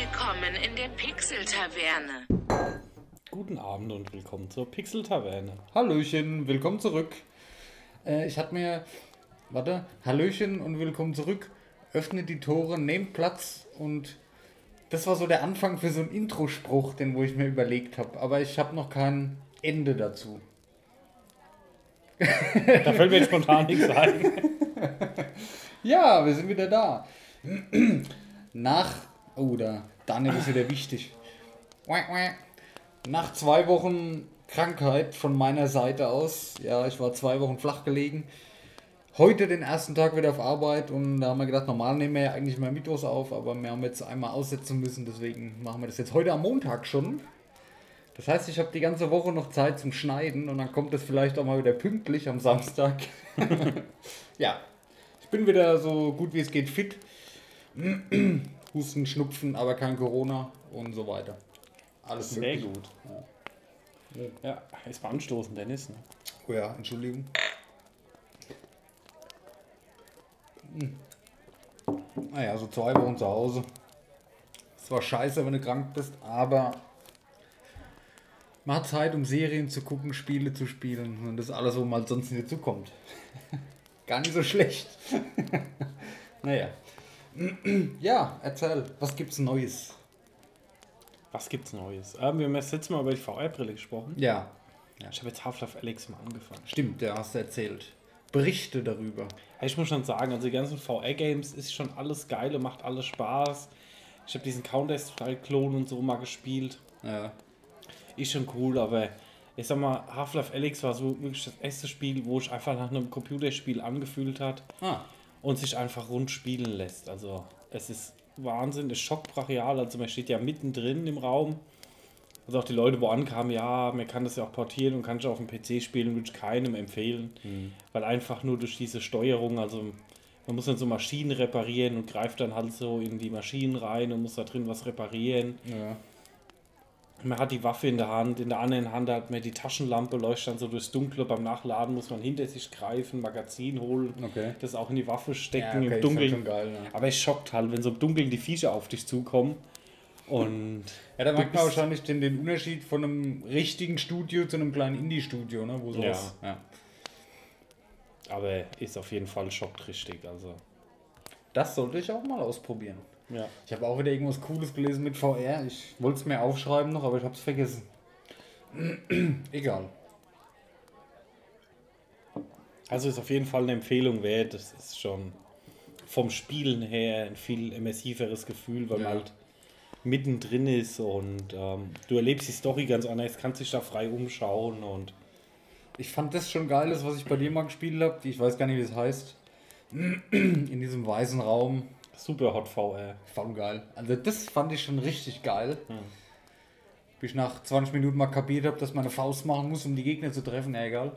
Willkommen in der Pixel-Taverne. Guten Abend und willkommen zur Pixel-Taverne. Hallöchen, willkommen zurück. Äh, ich hatte mir, warte, Hallöchen und willkommen zurück. Öffnet die Tore, nehmt Platz und das war so der Anfang für so einen Intro-Spruch, den wo ich mir überlegt habe. Aber ich habe noch kein Ende dazu. Da fällt mir jetzt spontan nichts ein. Ja, wir sind wieder da. Nach, oh, da, Daniel ist wieder wichtig. Nach zwei Wochen Krankheit von meiner Seite aus, ja, ich war zwei Wochen flach gelegen. Heute den ersten Tag wieder auf Arbeit und da haben wir gedacht, normal nehmen wir ja eigentlich mal Mittwochs auf, aber wir haben jetzt einmal aussetzen müssen, deswegen machen wir das jetzt heute am Montag schon. Das heißt, ich habe die ganze Woche noch Zeit zum Schneiden und dann kommt das vielleicht auch mal wieder pünktlich am Samstag. ja, ich bin wieder so gut wie es geht fit. Husten, Schnupfen, aber kein Corona und so weiter. Alles Sehr möglich. gut. Ja, ist mal anstoßen, Dennis. Ne? Oh ja, Entschuldigung. Hm. Naja, so zwei Wochen zu Hause. Es war scheiße, wenn du krank bist, aber man hat Zeit, um Serien zu gucken, Spiele zu spielen und das alles, wo man sonst nicht zukommt. Gar nicht so schlecht. naja. ja, erzähl, was gibt's Neues? Was gibt's Neues? Ähm, wir haben das letzte Mal über die VR-Brille gesprochen. Ja, Ich habe jetzt Half-Life Alex mal angefangen. stimmt, der hast du erzählt. Berichte darüber. Ja, Ich muss schon sagen, also die ganzen VR-Games ist schon alles geil, macht alles Spaß. Ich habe diesen Counter-Strike-Klon und so mal gespielt. Ja. Ist schon cool, aber ich sag mal, Half-Life Alex war so wirklich das erste Spiel, wo ich einfach nach einem Computerspiel angefühlt hat. Ah, und sich einfach rund spielen lässt. Also es ist Wahnsinn, es ist schockbrachial. Also man steht ja mittendrin im Raum. Also auch die Leute, wo ankamen, ja, man kann das ja auch portieren und kann es auf dem PC spielen, würde ich keinem empfehlen. Weil einfach nur durch diese Steuerung, also man muss dann so Maschinen reparieren und greift dann halt so in die Maschinen rein und muss da drin was reparieren. ja. Man hat die Waffe in der Hand, in der anderen Hand hat man die Taschenlampe, leuchtet dann so durchs Dunkle. Beim Nachladen muss man hinter sich greifen, Magazin holen, Okay. das auch in die Waffe stecken Ja, okay, im ist Dunkeln. schon geil, ja. Aber es schockt halt, wenn so im Dunkeln die Viecher auf dich zukommen. Und Ja, da merkt man wahrscheinlich den, den Unterschied von einem richtigen Studio zu einem kleinen Indie-Studio, ne? Wo sowas. Ja. aber ist auf jeden Fall schockt richtig. Also Das sollte ich auch mal ausprobieren. Ja. Ich habe auch wieder irgendwas Cooles gelesen mit VR. Ich wollte es mir aufschreiben noch, aber ich habe es vergessen. Egal. Also ist auf jeden Fall eine Empfehlung wert. Das ist schon vom Spielen her ein viel immersiveres Gefühl, weil Ja. man halt mittendrin ist und ähm, du erlebst die Story ganz anders, kannst dich da frei umschauen und Ich fand das schon geil, das, was ich bei dir mal gespielt habe. Ich weiß gar nicht, wie es heißt. In diesem weißen Raum. Super Hot VR. Voll geil. Also das fand ich schon richtig geil. Bis ich nach 20 Minuten mal kapiert habe, dass man eine Faust machen muss, um die Gegner zu treffen. Ja, egal.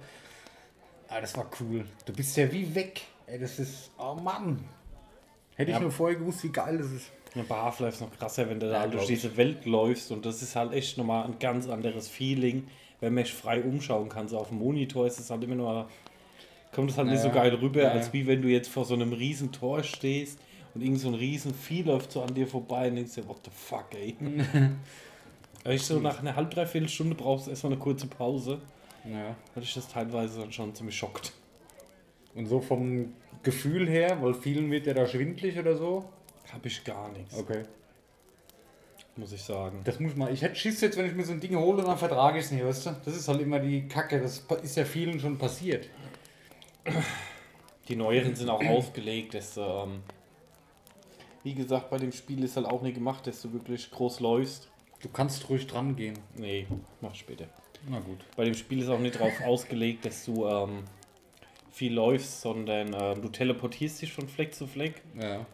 Aber das war cool. Du bist ja wie weg. Ey, das ist... Oh Mann. Hätte ich Ja. nur vorher gewusst, wie geil das ist. Ja, bei Half-Life ist noch krasser, wenn du da halt durch ich. diese Welt läufst und das ist halt echt nochmal ein ganz anderes Feeling, wenn man sich frei umschauen kann. So auf dem Monitor ist es halt immer nur, kommt es halt nicht so geil rüber, ja, als wie wenn du jetzt vor so einem riesen Tor stehst und irgend so ein riesen Vieh läuft so an dir vorbei und denkst dir, what the fuck, ey. Ich so nach einer halb, dreiviertel Stunde brauchst du erstmal eine kurze Pause, Ja. weil ich das teilweise dann schon ziemlich schockt. Und so vom Gefühl her, weil vielen wird ja da schwindlig oder so. Hab ich gar nichts, Okay. muss ich sagen. Das muss man. Ich hätte Schiss jetzt, wenn ich mir so ein Ding hole, dann vertrage ich es nicht, weißt du? Das ist halt immer die Kacke. Das ist ja vielen schon passiert. Die neueren sind auch ausgelegt, dass, ähm, wie gesagt, bei dem Spiel ist halt auch nicht gemacht, dass du wirklich groß läufst. Du kannst ruhig dran gehen. Nee, mach später. Na gut. Bei dem Spiel ist auch nicht darauf ausgelegt, dass du ähm, viel läufst, sondern ähm, du teleportierst dich von Fleck zu Fleck. Ja. Ähm,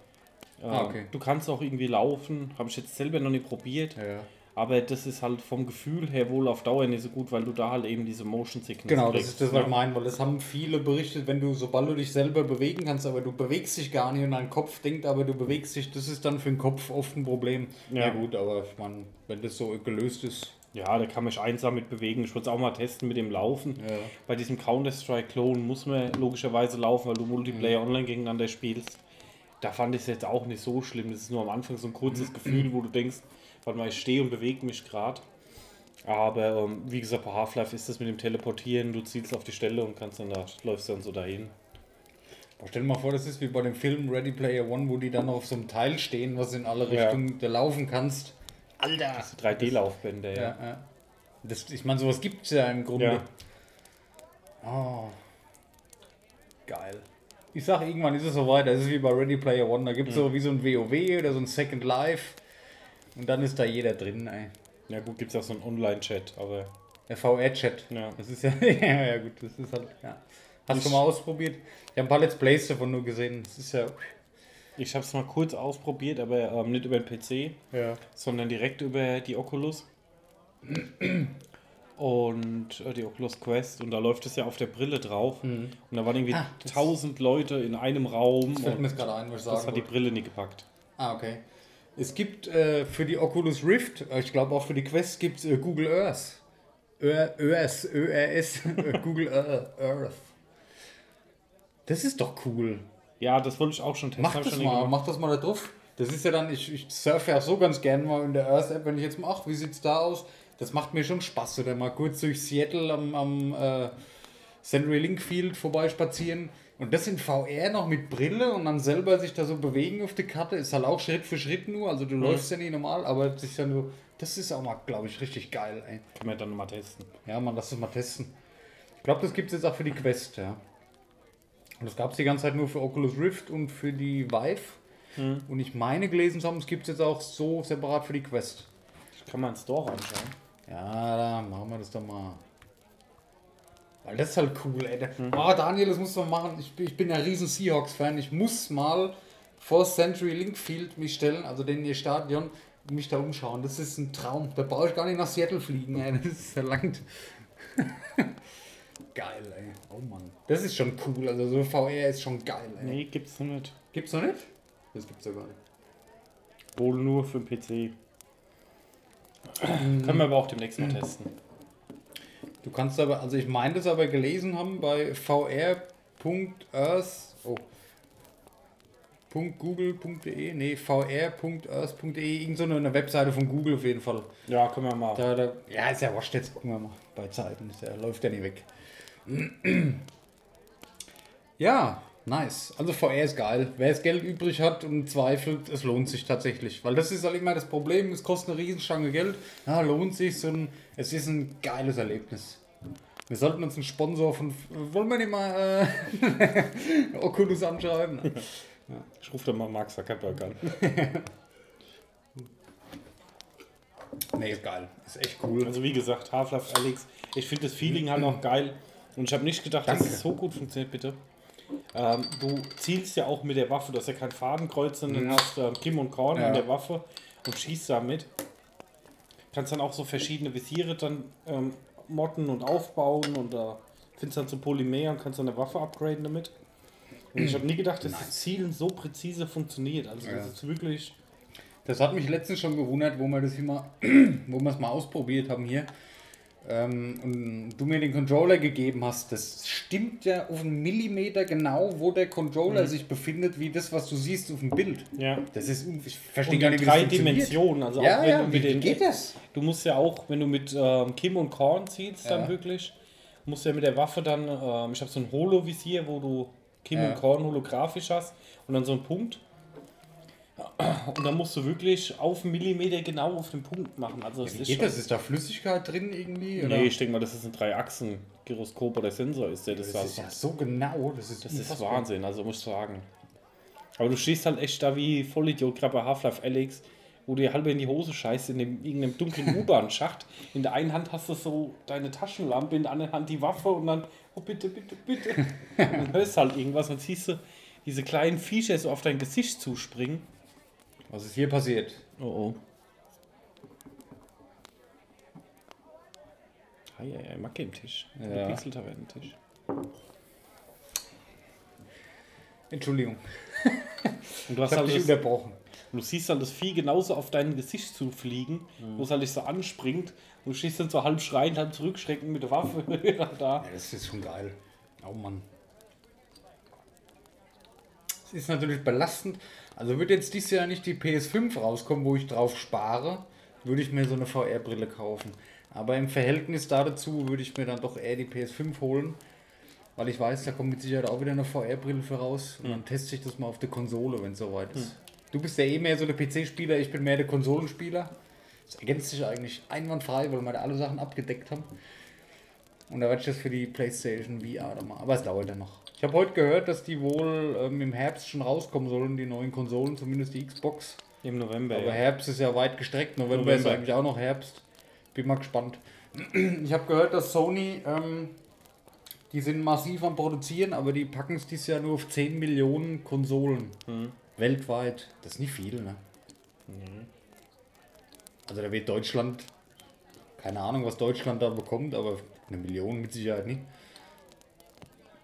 Ah, okay. Du kannst auch irgendwie laufen, habe ich jetzt selber noch nicht probiert, Ja. Aber das ist halt vom Gefühl her wohl auf Dauer nicht so gut, weil du da halt eben diese Motion Sickness Genau, das kriegst, ist das, was ich ne? meine, weil das haben viele berichtet, wenn du, sobald du dich selber bewegen kannst, aber du bewegst dich gar nicht und dein Kopf denkt, aber du bewegst dich, das ist dann für den Kopf oft ein Problem. Ja. Ja, gut, aber ich meine, wenn das so gelöst ist. Ja, da kann man sich einsam mit bewegen. Ich würde es auch mal testen mit dem Laufen. Ja. Bei diesem Counter-Strike-Klon muss man logischerweise laufen, weil du Multiplayer online gegeneinander spielst. da fand ich es jetzt auch nicht so schlimm. Das ist nur am Anfang so ein kurzes Gefühl, wo du denkst, warte mal, ich stehe und bewege mich gerade. Aber ähm, wie gesagt, bei Half-Life ist das mit dem Teleportieren, du zielst auf die Stelle und kannst dann da, läufst dann so dahin. Aber stell dir mal vor, das ist wie bei dem Film Ready Player One, wo die dann noch auf so einem Teil stehen, was in alle Ja. Richtungen du laufen kannst. Alter! Das sind 3D-Laufbände, ja. Ja, ja. Das, ich meine, sowas gibt es ja im Grunde. Ja. Oh. Geil. Ich sag, irgendwann ist es soweit. Das ist wie bei Ready Player One. Da gibt es so wie so ein WoW oder so ein Second Life. Und dann ist da jeder drin, ey. Ja gut, gibt es auch so einen Online-Chat, aber Der VR-Chat. Ja. Das ist ja, ja, ja, gut. Das ist halt, ja. Hast du schon mal ausprobiert? Ich habe ein paar Let's Plays davon nur gesehen. Das ist ja. ich habe es mal kurz ausprobiert, aber ähm, nicht über den PC, Ja. sondern direkt über die Oculus. Und äh, die Oculus Quest und da läuft es ja auf der Brille drauf. Und da waren irgendwie Ah, das- tausend Leute in einem Raum Das fällt mir gerade ein, was ich das sagen hat die. Brille nie gepackt. Ah, okay. Es gibt äh, für die Oculus Rift, äh, ich glaube auch für die Quest, gibt es äh, Google Earth. Ö- ÖS, ÖRS, äh, Google Ear- Earth. Das ist doch cool. Ja, das wollte ich auch schon testen. Mach das mal, mach das mal da drauf. Das ist ja dann, ich, ich surfe ja so ganz gern mal in der Earth App, wenn ich jetzt mal, ach, wie sieht's da aus? Das macht mir schon Spaß, oder mal kurz durch Seattle am, am äh, Century Link Field vorbeispazieren. Und das in VR noch mit Brille und dann selber sich da so bewegen auf der Karte, ist halt auch Schritt für Schritt nur. Also du läufst ja nicht normal, aber sich ja nur, das ist auch mal, glaube ich, richtig geil, ey. Können wir dann mal testen. Ja, man, lass das mal testen. Ich glaube, das gibt es jetzt auch für die Quest, ja. Und das gab es die ganze Zeit nur für Oculus Rift und für die Vive. Und ich meine gelesen zu haben, es gibt es jetzt auch so separat für die Quest. Ich kann mal ins Store anschauen. Ja, da machen wir das doch mal. Weil das ist halt cool, ey. Da- Oh, Daniel, das musst du mal machen. Ich, bin- ich bin ja riesen Seahawks-Fan. Ich muss mal vor Century Link Field mich stellen, also den ihr Stadion, mich da umschauen. Das ist ein Traum. Da brauche ich gar nicht nach Seattle fliegen, ey. Das ist verlangt. geil, ey. Oh Mann. Das ist schon cool. Also so VR ist schon geil, ey. Nee, gibt's noch nicht. Gibt's noch nicht? Das gibt's ja gar nicht. Wohl nur für den PC. Können wir aber auch demnächst mal testen. Du kannst aber, also ich meine das aber gelesen haben bei vr.earth, oh, .google.de, nee, vr.earth.de, irgend so eine Webseite von Google auf jeden Fall. Ja, können wir mal. Da, da, ja, ist ja wascht, jetzt gucken wir mal bei Zeiten, ist ja, läuft ja nicht weg. Ja, nice. Also VR ist geil. Wer das Geld übrig hat und zweifelt, es lohnt sich tatsächlich. Weil das ist halt immer das Problem, es kostet eine Riesenstange Geld. Ja, lohnt sich, ein, es ist ein geiles Erlebnis. Wir sollten uns einen Sponsor von, wollen wir nicht mal äh, Oculus anschreiben? Ich rufe dann mal Mark Zuckerberg an. Nee, ist geil. Ist echt cool. Also wie gesagt, Half-Life Alex. Ich finde das Feeling halt auch geil. Und ich habe nicht gedacht, dass Danke. es so gut funktioniert, bitte. Ähm, du zielst ja auch mit der Waffe, du hast ja kein Fadenkreuz, sondern hast ähm, Kim und Korn Ja. in der Waffe und schießt damit. Kannst dann auch so verschiedene Visiere dann ähm, modden und aufbauen und da findest dann so Polymer und kannst dann eine Waffe upgraden damit. Und ich habe nie gedacht, dass das Zielen so präzise funktioniert. Also Ja. das ist wirklich. Das hat mich letztens schon gewundert, wo wir das mal, wo wir es mal ausprobiert haben hier. Ähm, und du mir den Controller gegeben hast, das stimmt ja auf einen Millimeter genau, wo der Controller sich befindet, wie das, was du siehst auf dem Bild. Ja. Das ist, ich verstehe gar in nicht, wie drei. Dimensionen. Also Ja, auch wenn ja, du wie, mit wie den. geht das? Du musst ja auch, wenn du mit ähm, Kim und Korn zielst, Ja. dann wirklich, musst du ja mit der Waffe dann, ähm, ich habe so ein Holo-Visier, wo du Kim Ja. und Korn holographisch hast und dann so einen Punkt. Und dann musst du wirklich auf einen Millimeter genau auf den Punkt machen. Also es Wie ist geht das? Ist da Flüssigkeit drin irgendwie? Oder? Nee, ich denke mal, das ist ein Drei-Achsen-Gyroskop oder Sensor ist der das, das ist ja so genau. Das ist, das ist. Wahnsinn, also muss ich sagen. Aber du stehst halt echt da wie Vollidiot, gerade bei Half-Life Alex, wo du dir halb in die Hose scheißt, in dem, irgendeinem dunklen U-Bahn-Schacht. In der einen Hand hast du so deine Taschenlampe, in der anderen Hand die Waffe und dann, oh bitte, bitte, bitte. und dann hörst halt irgendwas und siehst du diese kleinen Viecher so auf dein Gesicht zuspringen. Was ist hier passiert? Oh oh. Ei, ei, ei, Macke im Tisch. Ja. Der Pixel-Tavernentisch. Entschuldigung, Und du hast ich halt dich das, unterbrochen. Und du siehst dann das Vieh genauso auf dein Gesicht zufliegen, wo es halt nicht so anspringt. Und du stehst dann so halb schreiend, halb zurückschreckend mit der Waffe da. Ja, das ist schon geil. Oh Mann. Es ist natürlich belastend, Also würde jetzt dieses Jahr nicht die PS5 rauskommen, wo ich drauf spare, würde ich mir so eine VR-Brille kaufen. Aber im Verhältnis dazu würde ich mir dann doch eher die PS5 holen, weil ich weiß, da kommt mit Sicherheit auch wieder eine VR-Brille für raus und dann teste ich das mal auf der Konsole, wenn es soweit ist. Du bist ja eh mehr so der PC-Spieler, ich bin mehr der Konsolenspieler. Das ergänzt sich eigentlich einwandfrei, weil wir da alle Sachen abgedeckt haben. Und da werde ich das für die PlayStation VR dann mal. Aber es dauert ja noch. Ich habe heute gehört, dass die wohl ähm, im Herbst schon rauskommen sollen, die neuen Konsolen, zumindest die Xbox. Im November. Aber ja. Herbst ist ja weit gestreckt. November, ist November. eigentlich auch noch Herbst. Bin mal gespannt. Ich habe gehört, dass Sony, ähm, die sind massiv am Produzieren, aber die packen es dieses Jahr nur auf 10 Millionen Konsolen. Weltweit. Das ist nicht viel, ne? Also da wird Deutschland, keine Ahnung, was Deutschland da bekommt, aber eine Million mit Sicherheit nicht.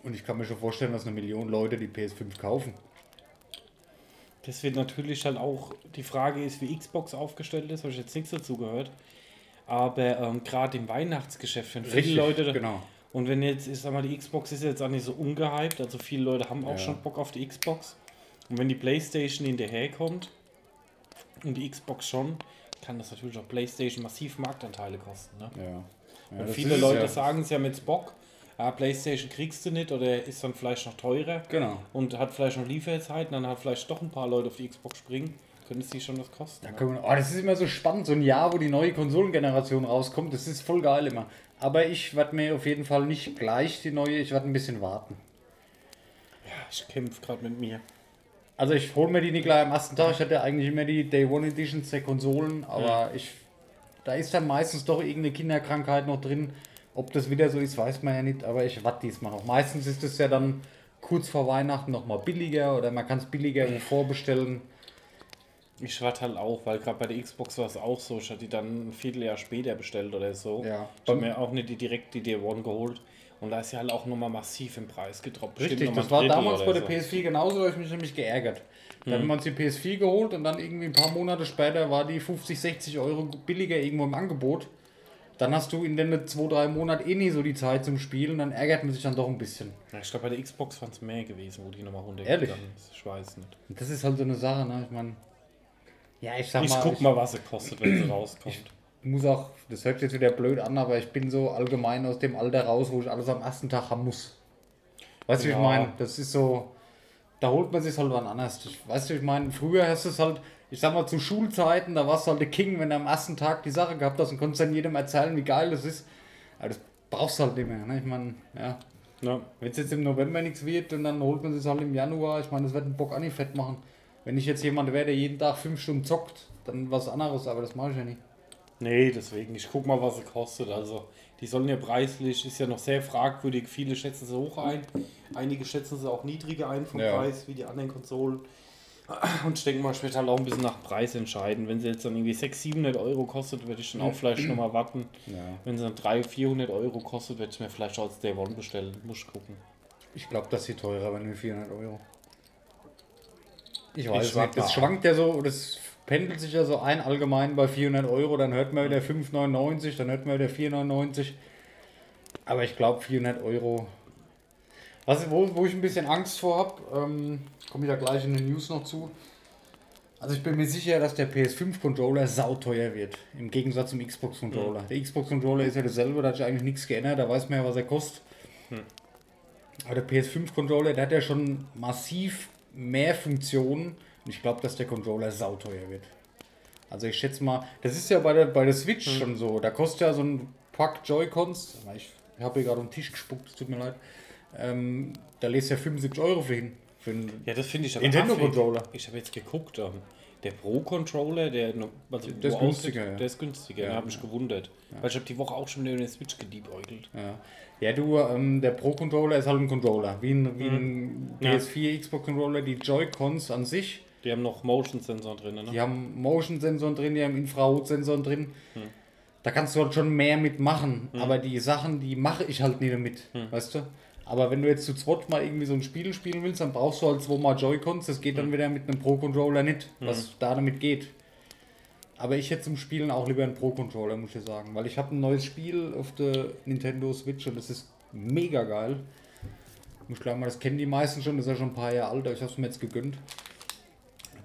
Und ich kann mir schon vorstellen, dass eine Million Leute die PS5 kaufen. Das wird natürlich halt auch, die Frage ist, wie Xbox aufgestellt ist, habe ich jetzt nichts dazu gehört. Aber ähm, gerade im Weihnachtsgeschäft, wenn viele Richtig, Leute. genau. Und wenn jetzt, ich sag mal, die Xbox ist jetzt auch nicht so ungehypt, also viele Leute haben auch Ja. schon Bock auf die Xbox. Und wenn die Playstation hinterherkommt und die Xbox schon, kann das natürlich auch Playstation massiv Marktanteile kosten. Ne? Ja. ja Und viele es Leute ja. sagen, sie haben jetzt Bock, ah, Playstation kriegst du nicht oder ist dann vielleicht noch teurer Genau. und hat vielleicht noch Lieferzeiten, dann hat vielleicht doch ein paar Leute auf die Xbox springen, könnte es die schon was kosten. Da ne? können oh, das ist immer so spannend, so ein Jahr, wo die neue Konsolengeneration rauskommt. Das ist voll geil immer. Aber ich werde mir auf jeden Fall nicht gleich die neue, ich werde ein bisschen warten. Ich kämpfe gerade mit mir. Also ich hole mir die nicht gleich am ersten Tag. Ich hatte eigentlich immer die Day One Editions der Konsolen, aber ich, da ist dann meistens doch irgendeine Kinderkrankheit noch drin. Ob das wieder so ist, weiß man ja nicht, aber ich warte diesmal noch. Meistens ist es ja dann kurz vor Weihnachten noch mal billiger oder man kann es billiger vorbestellen. Ich warte halt auch, weil gerade bei der Xbox war es auch so, ich hatte die dann ein Vierteljahr später bestellt oder so. Ja. Ich habe mir auch nicht die, direkt die Day One geholt. Und da ist ja halt auch nochmal massiv im Preis gedroppt. Richtig, das war damals bei der so. PS4 genauso, da habe ich mich nämlich geärgert. Da haben wir uns die PS4 geholt und dann irgendwie ein paar Monate später war die 50, 60 Euro billiger irgendwo im Angebot. Dann hast du in den zwei, drei Monaten eh nie so die Zeit zum Spielen, dann ärgert man sich dann doch ein bisschen. Ja, ich glaube, bei der Xbox waren es mehr gewesen, wo die nochmal runtergegangen ist. Ich weiß nicht. Das ist halt so eine Sache, ne? Ich meine, ja, ich sag Ich mal, guck ich mal, was sie kostet, wenn sie rauskommt. muss auch, das hört sich jetzt wieder blöd an, aber ich bin so allgemein aus dem Alter raus, wo ich alles am ersten Tag haben muss. Weißt du, wie Ja. ich meine? Das ist so, da holt man sich halt wann anders. Ich, weißt du, ich meine, früher hast du es halt, ich sag mal, zu Schulzeiten, da warst du halt der King, wenn du am ersten Tag die Sache gehabt hast und konntest dann jedem erzählen, wie geil das ist. Aber das brauchst du halt nicht mehr. Ne? Ich meine, ja. Ja. Wenn es jetzt im November nichts wird und dann holt man es halt im Januar, ich meine, das wird einen Bock auch nicht fett machen. Wenn ich jetzt jemand wäre, der jeden Tag fünf Stunden zockt, dann was anderes, aber das mache ich ja nicht. Nee, deswegen, ich guck mal, was sie kostet. Also, die sollen ja preislich, ist ja noch sehr fragwürdig. Viele schätzen sie hoch ein, einige schätzen sie auch niedriger ein vom Ja. Preis, wie die anderen Konsolen. Und ich denke mal, ich werde halt auch ein bisschen nach Preis entscheiden. Wenn sie jetzt dann irgendwie 600, 700 Euro kostet, werde ich dann auch vielleicht nochmal warten. Ja. Wenn sie dann 300, 400 Euro kostet, werde ich mir vielleicht auch als Day One bestellen. Muss ich gucken. Ich glaube, das ist teurer, wenn wir 400 Euro. Ich weiß Ich es nicht. Das schwankt ja so, das pendelt sich ja so ein allgemein bei 400 Euro. Dann hört man wieder 5,99, dann hört man wieder 4,99. Aber ich glaube 400 Euro. Was, wo, wo ich ein bisschen Angst vor habe, ähm, komme ich da gleich in den News noch zu. Also ich bin mir sicher, dass der PS5-Controller sauteuer wird. Im Gegensatz zum Xbox-Controller. Der Xbox-Controller ist ja dasselbe, da hat sich eigentlich nichts geändert, da weiß man ja, was er kostet. Aber der PS5-Controller, der hat ja schon massiv mehr Funktionen. Und ich glaube, dass der Controller sauteuer wird. Also ich schätze mal, das ist ja bei der, bei der Switch schon so. Da kostet ja so ein Pack Joy-Cons. Ich habe hier gerade den Tisch gespuckt, es tut mir leid. Ähm, da lässt ja 75 Euro für hin. Für einen Ja, das finde ich aber Nintendo affig. Controller. Ich habe jetzt geguckt, ähm, der Pro-Controller, der, no- also Der ist günstiger, aussieht, ja. Der ist günstiger, Ja, ja, habe mich gewundert. Weil ich habe die Woche auch schon wieder in der Switch geliebäugelt. Ja, ja du, ähm, der Pro-Controller ist halt ein Controller. Wie ein, wie ein Ja. PS4 Xbox-Controller. Die Joy-Cons an sich, Die haben noch Motion-Sensor drin, ne? die haben Motion-Sensoren drin, die haben Infrarot-Sensoren drin. Da kannst du halt schon mehr mitmachen. Aber die Sachen, die mache ich halt nie damit. Weißt du? Aber wenn du jetzt zu zweit mal irgendwie so ein Spiel spielen willst, dann brauchst du halt zweimal Joy-Cons. Das geht dann wieder mit einem Pro-Controller nicht, was da damit geht. Aber ich hätte zum Spielen auch lieber einen Pro-Controller, muss ich sagen. Weil ich habe ein neues Spiel auf der Nintendo Switch und das ist mega geil. Muss ich gleich mal, das kennen die meisten schon, das ist ja schon ein paar Jahre alt, aber ich habe es mir jetzt gegönnt.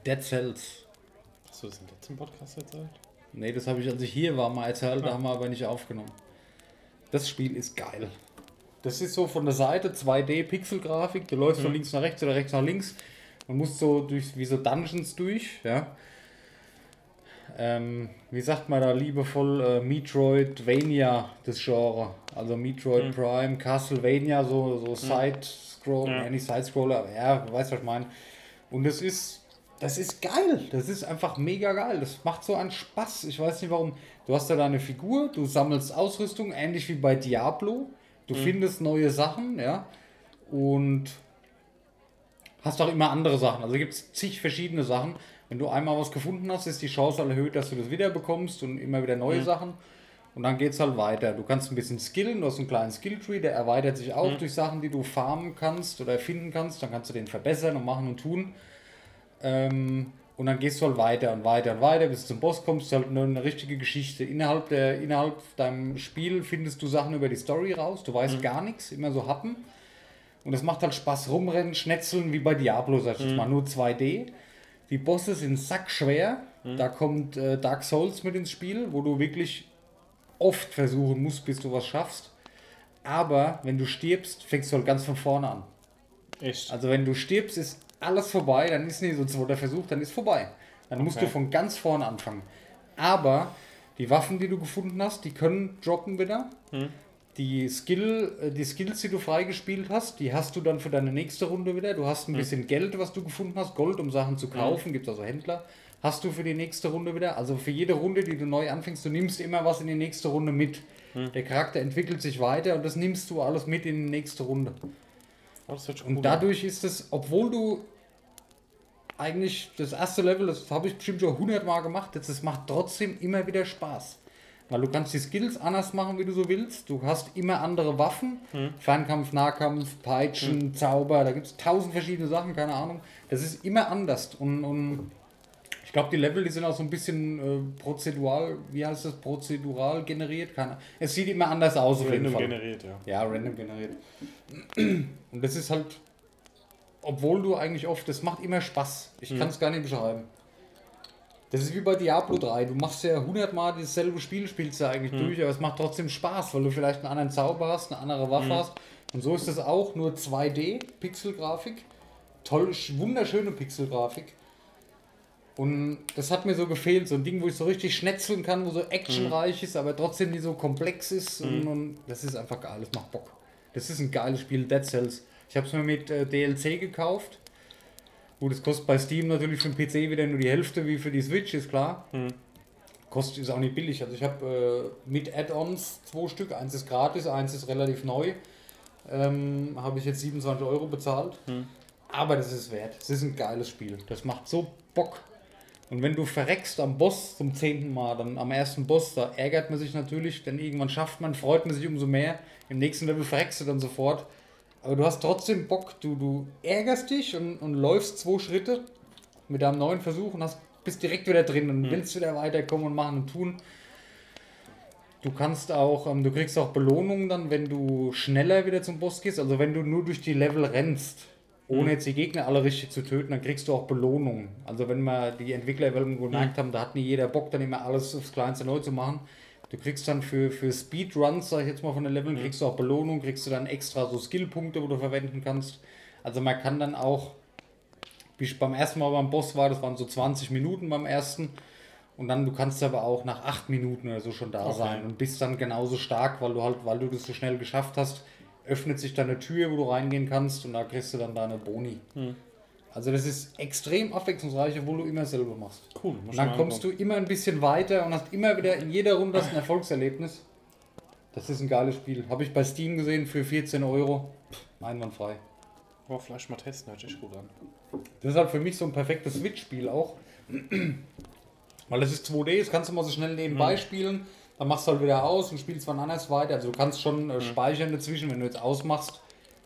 Dead Cells. Hast du das im letzten Podcast erzählt? Nee, das habe ich, als ich hier war, mal erzählt, da haben wir aber nicht aufgenommen. Das Spiel ist geil. Das ist so von der Seite 2D-Pixel-Grafik. Du läufst von links nach rechts oder rechts nach links und musst so durch wie so Dungeons durch, ja. Ähm, wie sagt man da liebevoll, äh, Metroidvania, das Genre. Also Metroid Prime, Castlevania, so, so Side-Scroll, Ja. ja. nicht Side-Scroller, aber ja, du weißt, was ich meine. Und das ist, das ist geil. Das ist einfach mega geil. Das macht so einen Spaß. Ich weiß nicht warum. Du hast da deine Figur, du sammelst Ausrüstung, ähnlich wie bei Diablo. Du findest neue Sachen, ja. Und hast auch immer andere Sachen. Also gibt es zig verschiedene Sachen. Wenn du einmal was gefunden hast, ist die Chance halt erhöht, dass du das wieder bekommst und immer wieder neue Sachen. Und dann geht es halt weiter. Du kannst ein bisschen skillen, du hast einen kleinen Skilltree, der erweitert sich auch durch Sachen, die du farmen kannst oder erfinden kannst. Dann kannst du den verbessern und machen und tun. Ähm, und dann gehst du halt weiter und weiter und weiter, bis zum Boss kommst, halt nur eine richtige Geschichte. Innerhalb, der, innerhalb deinem Spiel findest du Sachen über die Story raus. Du weißt gar nichts, immer so Happen. Und es macht halt Spaß, rumrennen, schnetzeln, wie bei Diablo, sag ich jetzt mal, nur 2D. Die Bosse sind sackschwer. Da kommt äh, Dark Souls mit ins Spiel, wo du wirklich oft versuchen musst, bis du was schaffst. Aber wenn du stirbst, fängst du halt ganz von vorne an. Echt? Also wenn du stirbst, ist alles vorbei, dann ist nicht so ein zweiter Versuch, dann ist vorbei. Dann musst Okay. du von ganz vorne anfangen. Aber die Waffen, die du gefunden hast, die können droppen wieder. Die, Skill, äh, die Skills, die du freigespielt hast, die hast du dann für deine nächste Runde wieder. Du hast ein bisschen Geld, was du gefunden hast, Gold, um Sachen zu kaufen, gibt es also Händler. Hast du für die nächste Runde wieder. Also für jede Runde, die du neu anfängst, du nimmst immer was in die nächste Runde mit. Der Charakter entwickelt sich weiter und das nimmst du alles mit in die nächste Runde. Oh, Und dadurch ist es, obwohl du eigentlich das erste Level, das habe ich bestimmt schon 100 Mal gemacht, jetzt, das macht trotzdem immer wieder Spaß. Weil du kannst die Skills anders machen, wie du so willst. Du hast immer andere Waffen. Fernkampf, Nahkampf, Peitschen, Zauber. Da gibt es tausend verschiedene Sachen, keine Ahnung. Das ist immer anders. Und, und ich glaube, die Level, die sind auch so ein bisschen äh, prozedural, wie heißt das, prozedural generiert. Keine, es sieht immer anders aus. Random generiert, ja. Ja, random generiert. Und das ist halt, obwohl du eigentlich oft, das macht immer Spaß. Ich kann es gar nicht beschreiben. Das ist wie bei Diablo 3. Du machst ja 100 Mal dasselbe Spiel, spielst du eigentlich durch, aber es macht trotzdem Spaß, weil du vielleicht einen anderen Zauber hast, eine andere Waffe hast. Und so ist das auch, nur 2D, Pixelgrafik. Toll, wunderschöne Pixelgrafik. Und das hat mir so gefehlt, so ein Ding, wo ich so richtig schnetzeln kann, wo so actionreich ist, aber trotzdem nicht so komplex ist. Und, und das ist einfach geil, das macht Bock. Das ist ein geiles Spiel, Dead Cells. Ich habe es mir mit äh, DLC gekauft. Gut, es kostet bei Steam natürlich für den PC wieder nur die Hälfte wie für die Switch, ist klar. Kostet ist auch nicht billig. Also ich habe äh, mit Add-ons zwei Stück, eins ist gratis, eins ist relativ neu. Ähm, habe ich jetzt 27 Euro bezahlt. Aber das ist wert. Es ist ein geiles Spiel. Das macht so Bock. Und wenn du verreckst am Boss zum zehnten Mal, dann am ersten Boss, da ärgert man sich natürlich, denn irgendwann schafft man, freut man sich umso mehr. Im nächsten Level verreckst du dann sofort. Aber du hast trotzdem Bock, du, du ärgerst dich und, und läufst zwei Schritte mit deinem neuen Versuch und hast, bist direkt wieder drin und willst wieder weiterkommen und machen und tun. Du kannst auch, ähm, du kriegst auch Belohnungen dann, wenn du schneller wieder zum Boss gehst. Also wenn du nur durch die Level rennst, ohne jetzt die Gegner alle richtig zu töten, dann kriegst du auch Belohnungen. Also wenn wir die Entwickler gemerkt haben, da hat nie jeder Bock, dann immer alles aufs Kleinste neu zu machen. Du kriegst dann für, für Speedruns, sag ich jetzt mal von den Leveln, kriegst du auch Belohnungen, kriegst du dann extra so Skillpunkte, wo du verwenden kannst. Also man kann dann auch, wie ich beim ersten Mal beim Boss war, das waren so 20 Minuten beim ersten. Und dann, du kannst aber auch nach 8 Minuten oder so schon da Okay. sein und bist dann genauso stark, weil du halt, weil du das so schnell geschafft hast, öffnet sich dann eine Tür, wo du reingehen kannst und da kriegst du dann deine Boni. Also das ist extrem abwechslungsreich, obwohl du immer selber machst. Cool. Und dann kommst du immer ein bisschen weiter und hast immer wieder in jeder Runde ein Erfolgserlebnis. Das ist ein geiles Spiel. Habe ich bei Steam gesehen für 14 Euro. Einwandfrei. Oh, vielleicht mal testen, hört sich gut an. Das ist halt für mich so ein perfektes Switch-Spiel auch. Weil das ist 2D, das kannst du mal so schnell nebenbei spielen. Dann machst du halt wieder aus und spielst wann anders weiter. Also du kannst schon äh, speichern dazwischen, wenn du jetzt ausmachst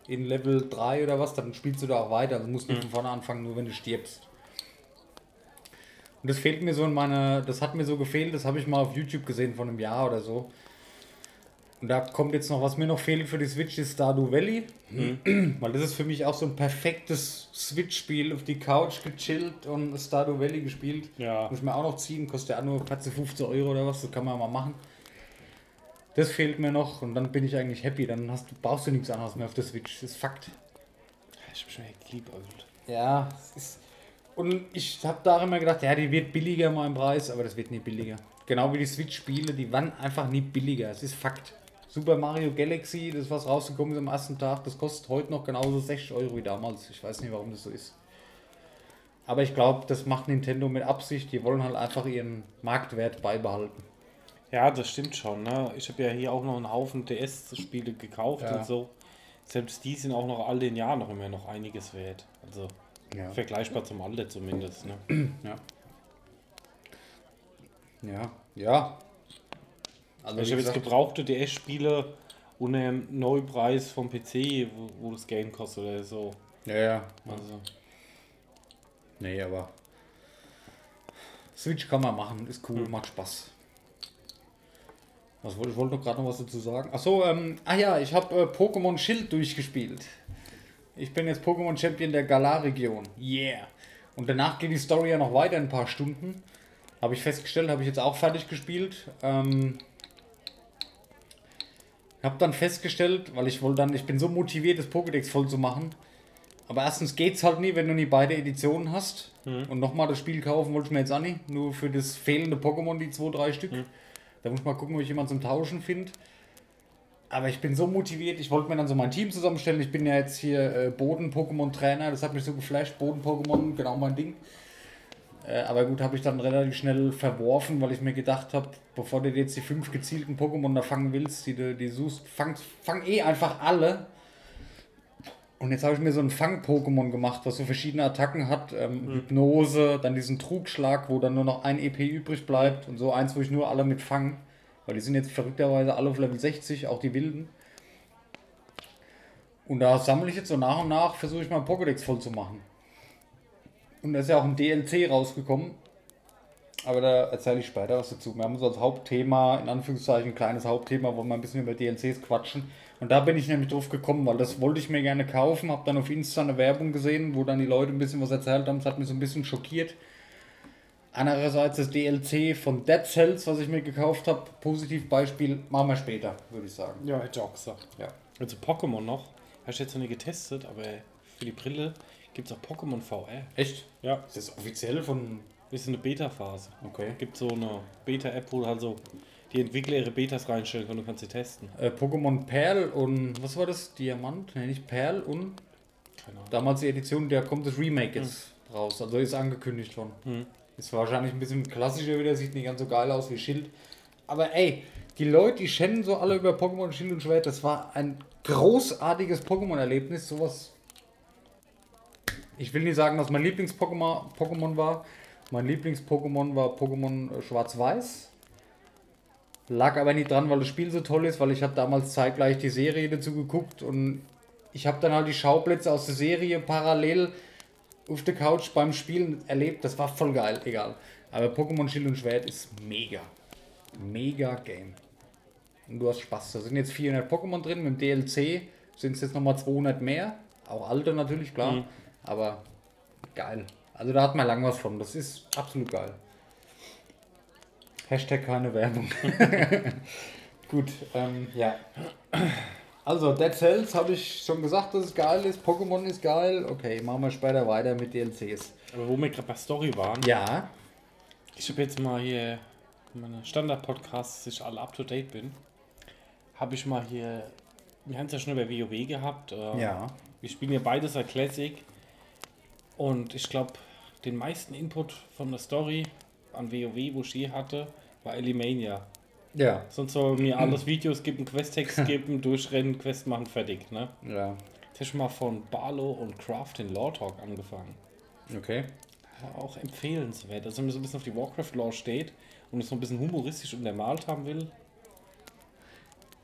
in Level 3 oder was, dann spielst du da auch weiter. Also musst nicht von vorne anfangen, nur wenn du stirbst. Und das fehlt mir so in meiner, das hat mir so gefehlt, das habe ich mal auf YouTube gesehen von einem Jahr oder so. Und da kommt jetzt noch, was mir noch fehlt für die Switch, ist Stardew Valley. Weil das ist für mich auch so ein perfektes Switch-Spiel. Auf die Couch gechillt und Stardew Valley gespielt. Ja. Muss man auch noch ziehen, kostet ja auch nur 14, 15 Euro oder was, das kann man mal machen. Das fehlt mir noch und dann bin ich eigentlich happy. Dann hast du, brauchst du nichts anderes mehr auf der Switch. Das ist Fakt. Ich hab schon echt lieb, also. Ja, es ist. Und ich habe da immer gedacht, ja, die wird billiger mal im Preis, aber das wird nie billiger. Genau wie die Switch-Spiele, die waren einfach nie billiger. Es ist Fakt. Super Mario Galaxy, das was rausgekommen ist am ersten Tag, das kostet heute noch genauso 60 Euro wie damals. Ich weiß nicht, warum das so ist. Aber ich glaube, das macht Nintendo mit Absicht. Die wollen halt einfach ihren Marktwert beibehalten. Ja, das stimmt schon. Ne? Ich habe ja hier auch noch einen Haufen DS-Spiele gekauft Ja. und so. Selbst die sind auch noch all den Jahren noch immer noch einiges wert. Also Ja. vergleichbar zum Alter zumindest. Ne? Ja. Ja. Ja. Also, ich wie habe jetzt gebrauchte DS-Spiele dem Neupreis vom PC, wo, wo das Game kostet oder so. Ja, ja. Also, Nee, aber. Switch kann man machen, ist cool, macht Spaß. Was wollte ich wollte noch gerade noch was dazu sagen? Achso, ähm, ah ja, ich habe äh, Pokémon Schild durchgespielt. Ich bin jetzt Pokémon Champion der Galar-Region. Yeah. Und danach geht die Story ja noch weiter ein paar Stunden. Habe ich festgestellt, habe ich jetzt auch fertig gespielt. Ähm, habe dann festgestellt, weil ich wollte dann, ich bin so motiviert, das Pokédex voll zu machen. Aber erstens geht's halt nie, wenn du nie beide Editionen hast. Und nochmal das Spiel kaufen wollte ich mir jetzt auch nicht. Nur für das fehlende Pokémon, die zwei, drei Stück. Da muss ich mal gucken, ob ich jemanden zum Tauschen finde. Aber ich bin so motiviert, ich wollte mir dann so mein Team zusammenstellen. Ich bin ja jetzt hier äh, Boden-Pokémon-Trainer, das hat mich so geflasht. Boden-Pokémon, genau mein Ding. Äh, aber gut, habe ich dann relativ schnell verworfen, weil ich mir gedacht habe, bevor du jetzt die fünf gezielten Pokémon da fangen willst, die du die suchst, fang, fang eh einfach alle. Und jetzt habe ich mir so ein Fang-Pokémon gemacht, was so verschiedene Attacken hat. Ähm, Hypnose, dann diesen Trugschlag, wo dann nur noch ein EP übrig bleibt. Und so eins, wo ich nur alle mit Fang. Weil die sind jetzt verrückterweise alle auf Level 60, auch die wilden. Und da sammle ich jetzt so nach und nach, versuche ich mein Pokédex voll zu machen. Und da ist ja auch ein DLC rausgekommen. Aber da erzähle ich später was dazu. Wir haben so als Hauptthema, in Anführungszeichen, ein kleines Hauptthema, wo wir ein bisschen über DLCs quatschen. Und da bin ich nämlich drauf gekommen, weil das wollte ich mir gerne kaufen. Habe dann auf Insta eine Werbung gesehen, wo dann die Leute ein bisschen was erzählt haben. Das hat mich so ein bisschen schockiert. Andererseits das DLC von Dead Cells, was ich mir gekauft habe, Positivbeispiel, machen wir später, würde ich sagen. ja, hätte ich auch gesagt. Ja. Also Pokémon noch. Habe ich jetzt noch nicht getestet, aber für die Brille gibt es auch Pokémon VR. Echt? Ja, Ist das offiziell von. ist eine Beta-Phase. Okay. Gibt so eine Beta-App, wo also die Entwickler ihre Betas reinstellen können und du kannst sie testen. Äh, Pokémon Perl und was war das? Diamant? Ne, nicht Perl und Keine Ahnung. damals die Edition, da kommt das Remake jetzt raus. Also ist angekündigt worden. Hm. Ist wahrscheinlich ein bisschen klassischer wieder, sieht nicht ganz so geil aus wie Schild. Aber ey, die Leute, die schennen so alle über Pokémon Schild und Schwert. Das war ein großartiges Pokémon-Erlebnis. Sowas. Ich will nicht sagen, dass mein Lieblings-Pokémon Pokémon war. Mein Lieblings-Pokémon war Pokémon äh, Schwarz-Weiß. Lag aber nicht dran, weil das Spiel so toll ist, weil ich habe damals zeitgleich die Serie dazu geguckt und ich habe dann halt die Schauplätze aus der Serie parallel auf der Couch beim Spielen erlebt. Das war voll geil, egal. Aber Pokémon Schild und Schwert ist mega. Mega Game. Und du hast Spaß. Da sind jetzt 400 Pokémon drin. Mit dem DLC sind es jetzt nochmal 200 mehr. Auch alte natürlich, klar. Aber geil. Also da hat man lang was von. Das ist absolut geil. Hashtag keine Werbung. Gut, ähm, ja. Also, Dead Cells habe ich schon gesagt, dass es geil ist. Pokémon ist geil. Okay, machen wir später weiter mit DLCs. Aber wo wir gerade bei Story waren, Ja. ich habe jetzt mal hier meine Standard-Podcasts, dass ich alle up-to-date bin, habe ich mal hier, wir haben es ja schon über WoW gehabt. ähm, Ja. Wir spielen ja beides als Classic. Und ich glaube, den meisten Input von der Story an WoW, wo ich je hatte, war Elimania. Ja. Sonst soll mir alles Videos geben, Questtext geben, durchrennen, Quest machen, fertig. Ne? Ja. Jetzt habe ich mal von Barlow und Craft in Lore Talk angefangen. Okay. Ja, auch empfehlenswert. Also wenn man so ein bisschen auf die Warcraft-Lore steht und es so ein bisschen humoristisch untermalt haben will.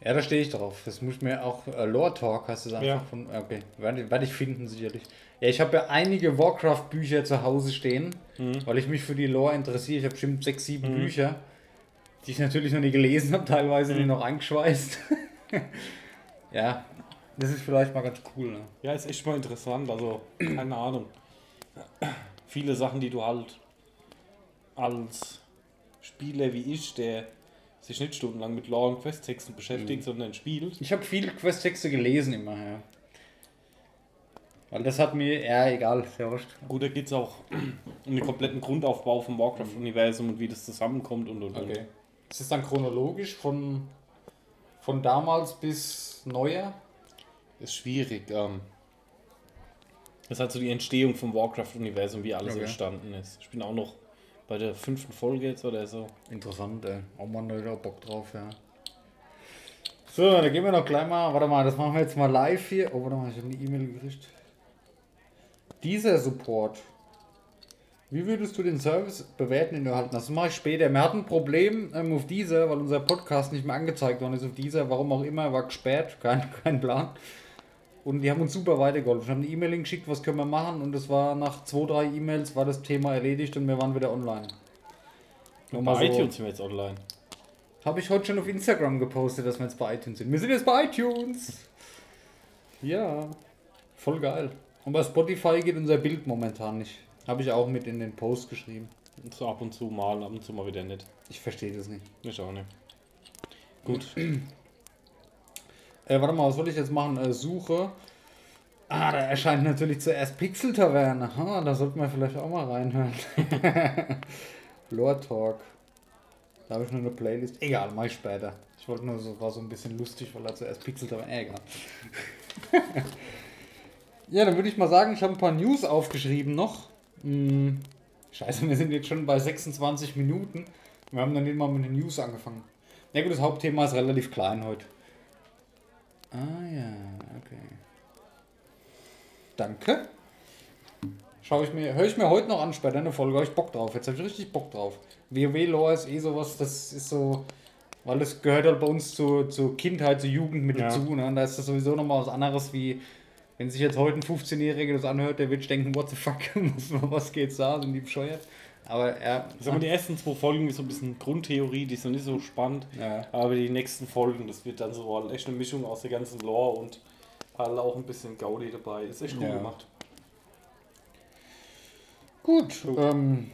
Ja, da stehe ich drauf. Das muss mir auch äh, Lore Talk hast du es einfach Ja. von. Okay, werde werd ich finden sicherlich. Ja, ich habe ja einige Warcraft Bücher zu Hause stehen, weil ich mich für die Lore interessiere. Ich habe bestimmt sechs, sieben Bücher, die ich natürlich noch nie gelesen habe, teilweise die noch eingeschweißt. ja, das ist vielleicht mal ganz cool. Ne? Ja, ist echt mal interessant. Also, keine Ahnung. Viele Sachen, die du halt als Spieler wie ich, der sich nicht stundenlang mit Lore und Questtexten beschäftigt, sondern spielt. Ich habe viele Questtexte gelesen immer, ja. Weil das hat mir, ja, egal, ja wurscht. Gut, da geht es auch um den kompletten Grundaufbau vom Warcraft-Universum und wie das zusammenkommt und und und. Okay. Ist das dann chronologisch von, von damals bis neuer? Ist schwierig. Ähm, das ist halt so die Entstehung vom Warcraft-Universum, wie alles Okay. entstanden ist. Ich bin auch noch bei der fünften Folge jetzt oder so. Interessant, ey. Oh Mann, da Bock drauf, ja. So, dann gehen wir noch gleich mal, warte mal, das machen wir jetzt mal live hier. Oh, warte mal, ich habe eine E-Mail gekriegt. Dieser Support. Wie würdest du den Service bewerten, den du erhalten hast? Das mache ich später. Wir hatten ein Problem ähm, auf dieser, weil unser Podcast nicht mehr angezeigt worden ist auf dieser. Warum auch immer, war gesperrt, kein, kein Plan. Und die haben uns super weitergeholfen. Ich habe eine E-Mail geschickt, was können wir machen? Und es war nach zwei, drei E-Mails war das Thema erledigt und wir waren wieder online. Mal Bei so. iTunes sind wir jetzt online. Habe ich heute schon auf Instagram gepostet, dass wir jetzt bei iTunes sind. Wir sind jetzt bei iTunes. Ja, voll geil. Und bei Spotify geht unser Bild momentan nicht. Habe ich auch mit in den Post geschrieben. So ab und zu mal, ab und zu mal wieder nicht. Ich verstehe das nicht. Ich auch nicht. Gut. Äh, warte mal, was soll ich jetzt machen? Äh, Suche. Ah, da erscheint natürlich zuerst Pixel Taverne. Ah, da sollten wir vielleicht auch mal reinhören. Lore Talk. Da habe ich nur eine Playlist. Egal, mach ich später. Ich wollte nur so, war so ein bisschen lustig, weil er zuerst Pixel Taverne. Äh, egal. ja, dann würde ich mal sagen, ich habe ein paar News aufgeschrieben noch. Hm, scheiße, wir sind jetzt schon bei 26 Minuten. Wir haben dann nicht mal mit den News angefangen. Ja gut, das Hauptthema ist relativ klein heute. Ah ja, okay. Danke. Schau ich mir, höre ich mir heute noch an, später eine Folge, habe ich Bock drauf. Jetzt habe ich richtig Bock drauf. WoW-Lore ist eh sowas, das ist so, weil das gehört halt bei uns zu, zur Kindheit, zur Jugend mit Ja. dazu. Ne? Und da ist das sowieso nochmal was anderes, wie wenn sich jetzt heute ein 15-Jähriger das anhört, der wird denken, what the fuck, was, was geht's da, sind die bescheuert? Aber er, Ich sag mal, die ersten zwei Folgen ist so ein bisschen Grundtheorie, die ist noch nicht so spannend. ja. Aber die nächsten Folgen, das wird dann so halt echt eine Mischung aus der ganzen Lore und halt auch ein bisschen Gaudi dabei. Ist echt cool Ja. gemacht. Gut, ähm,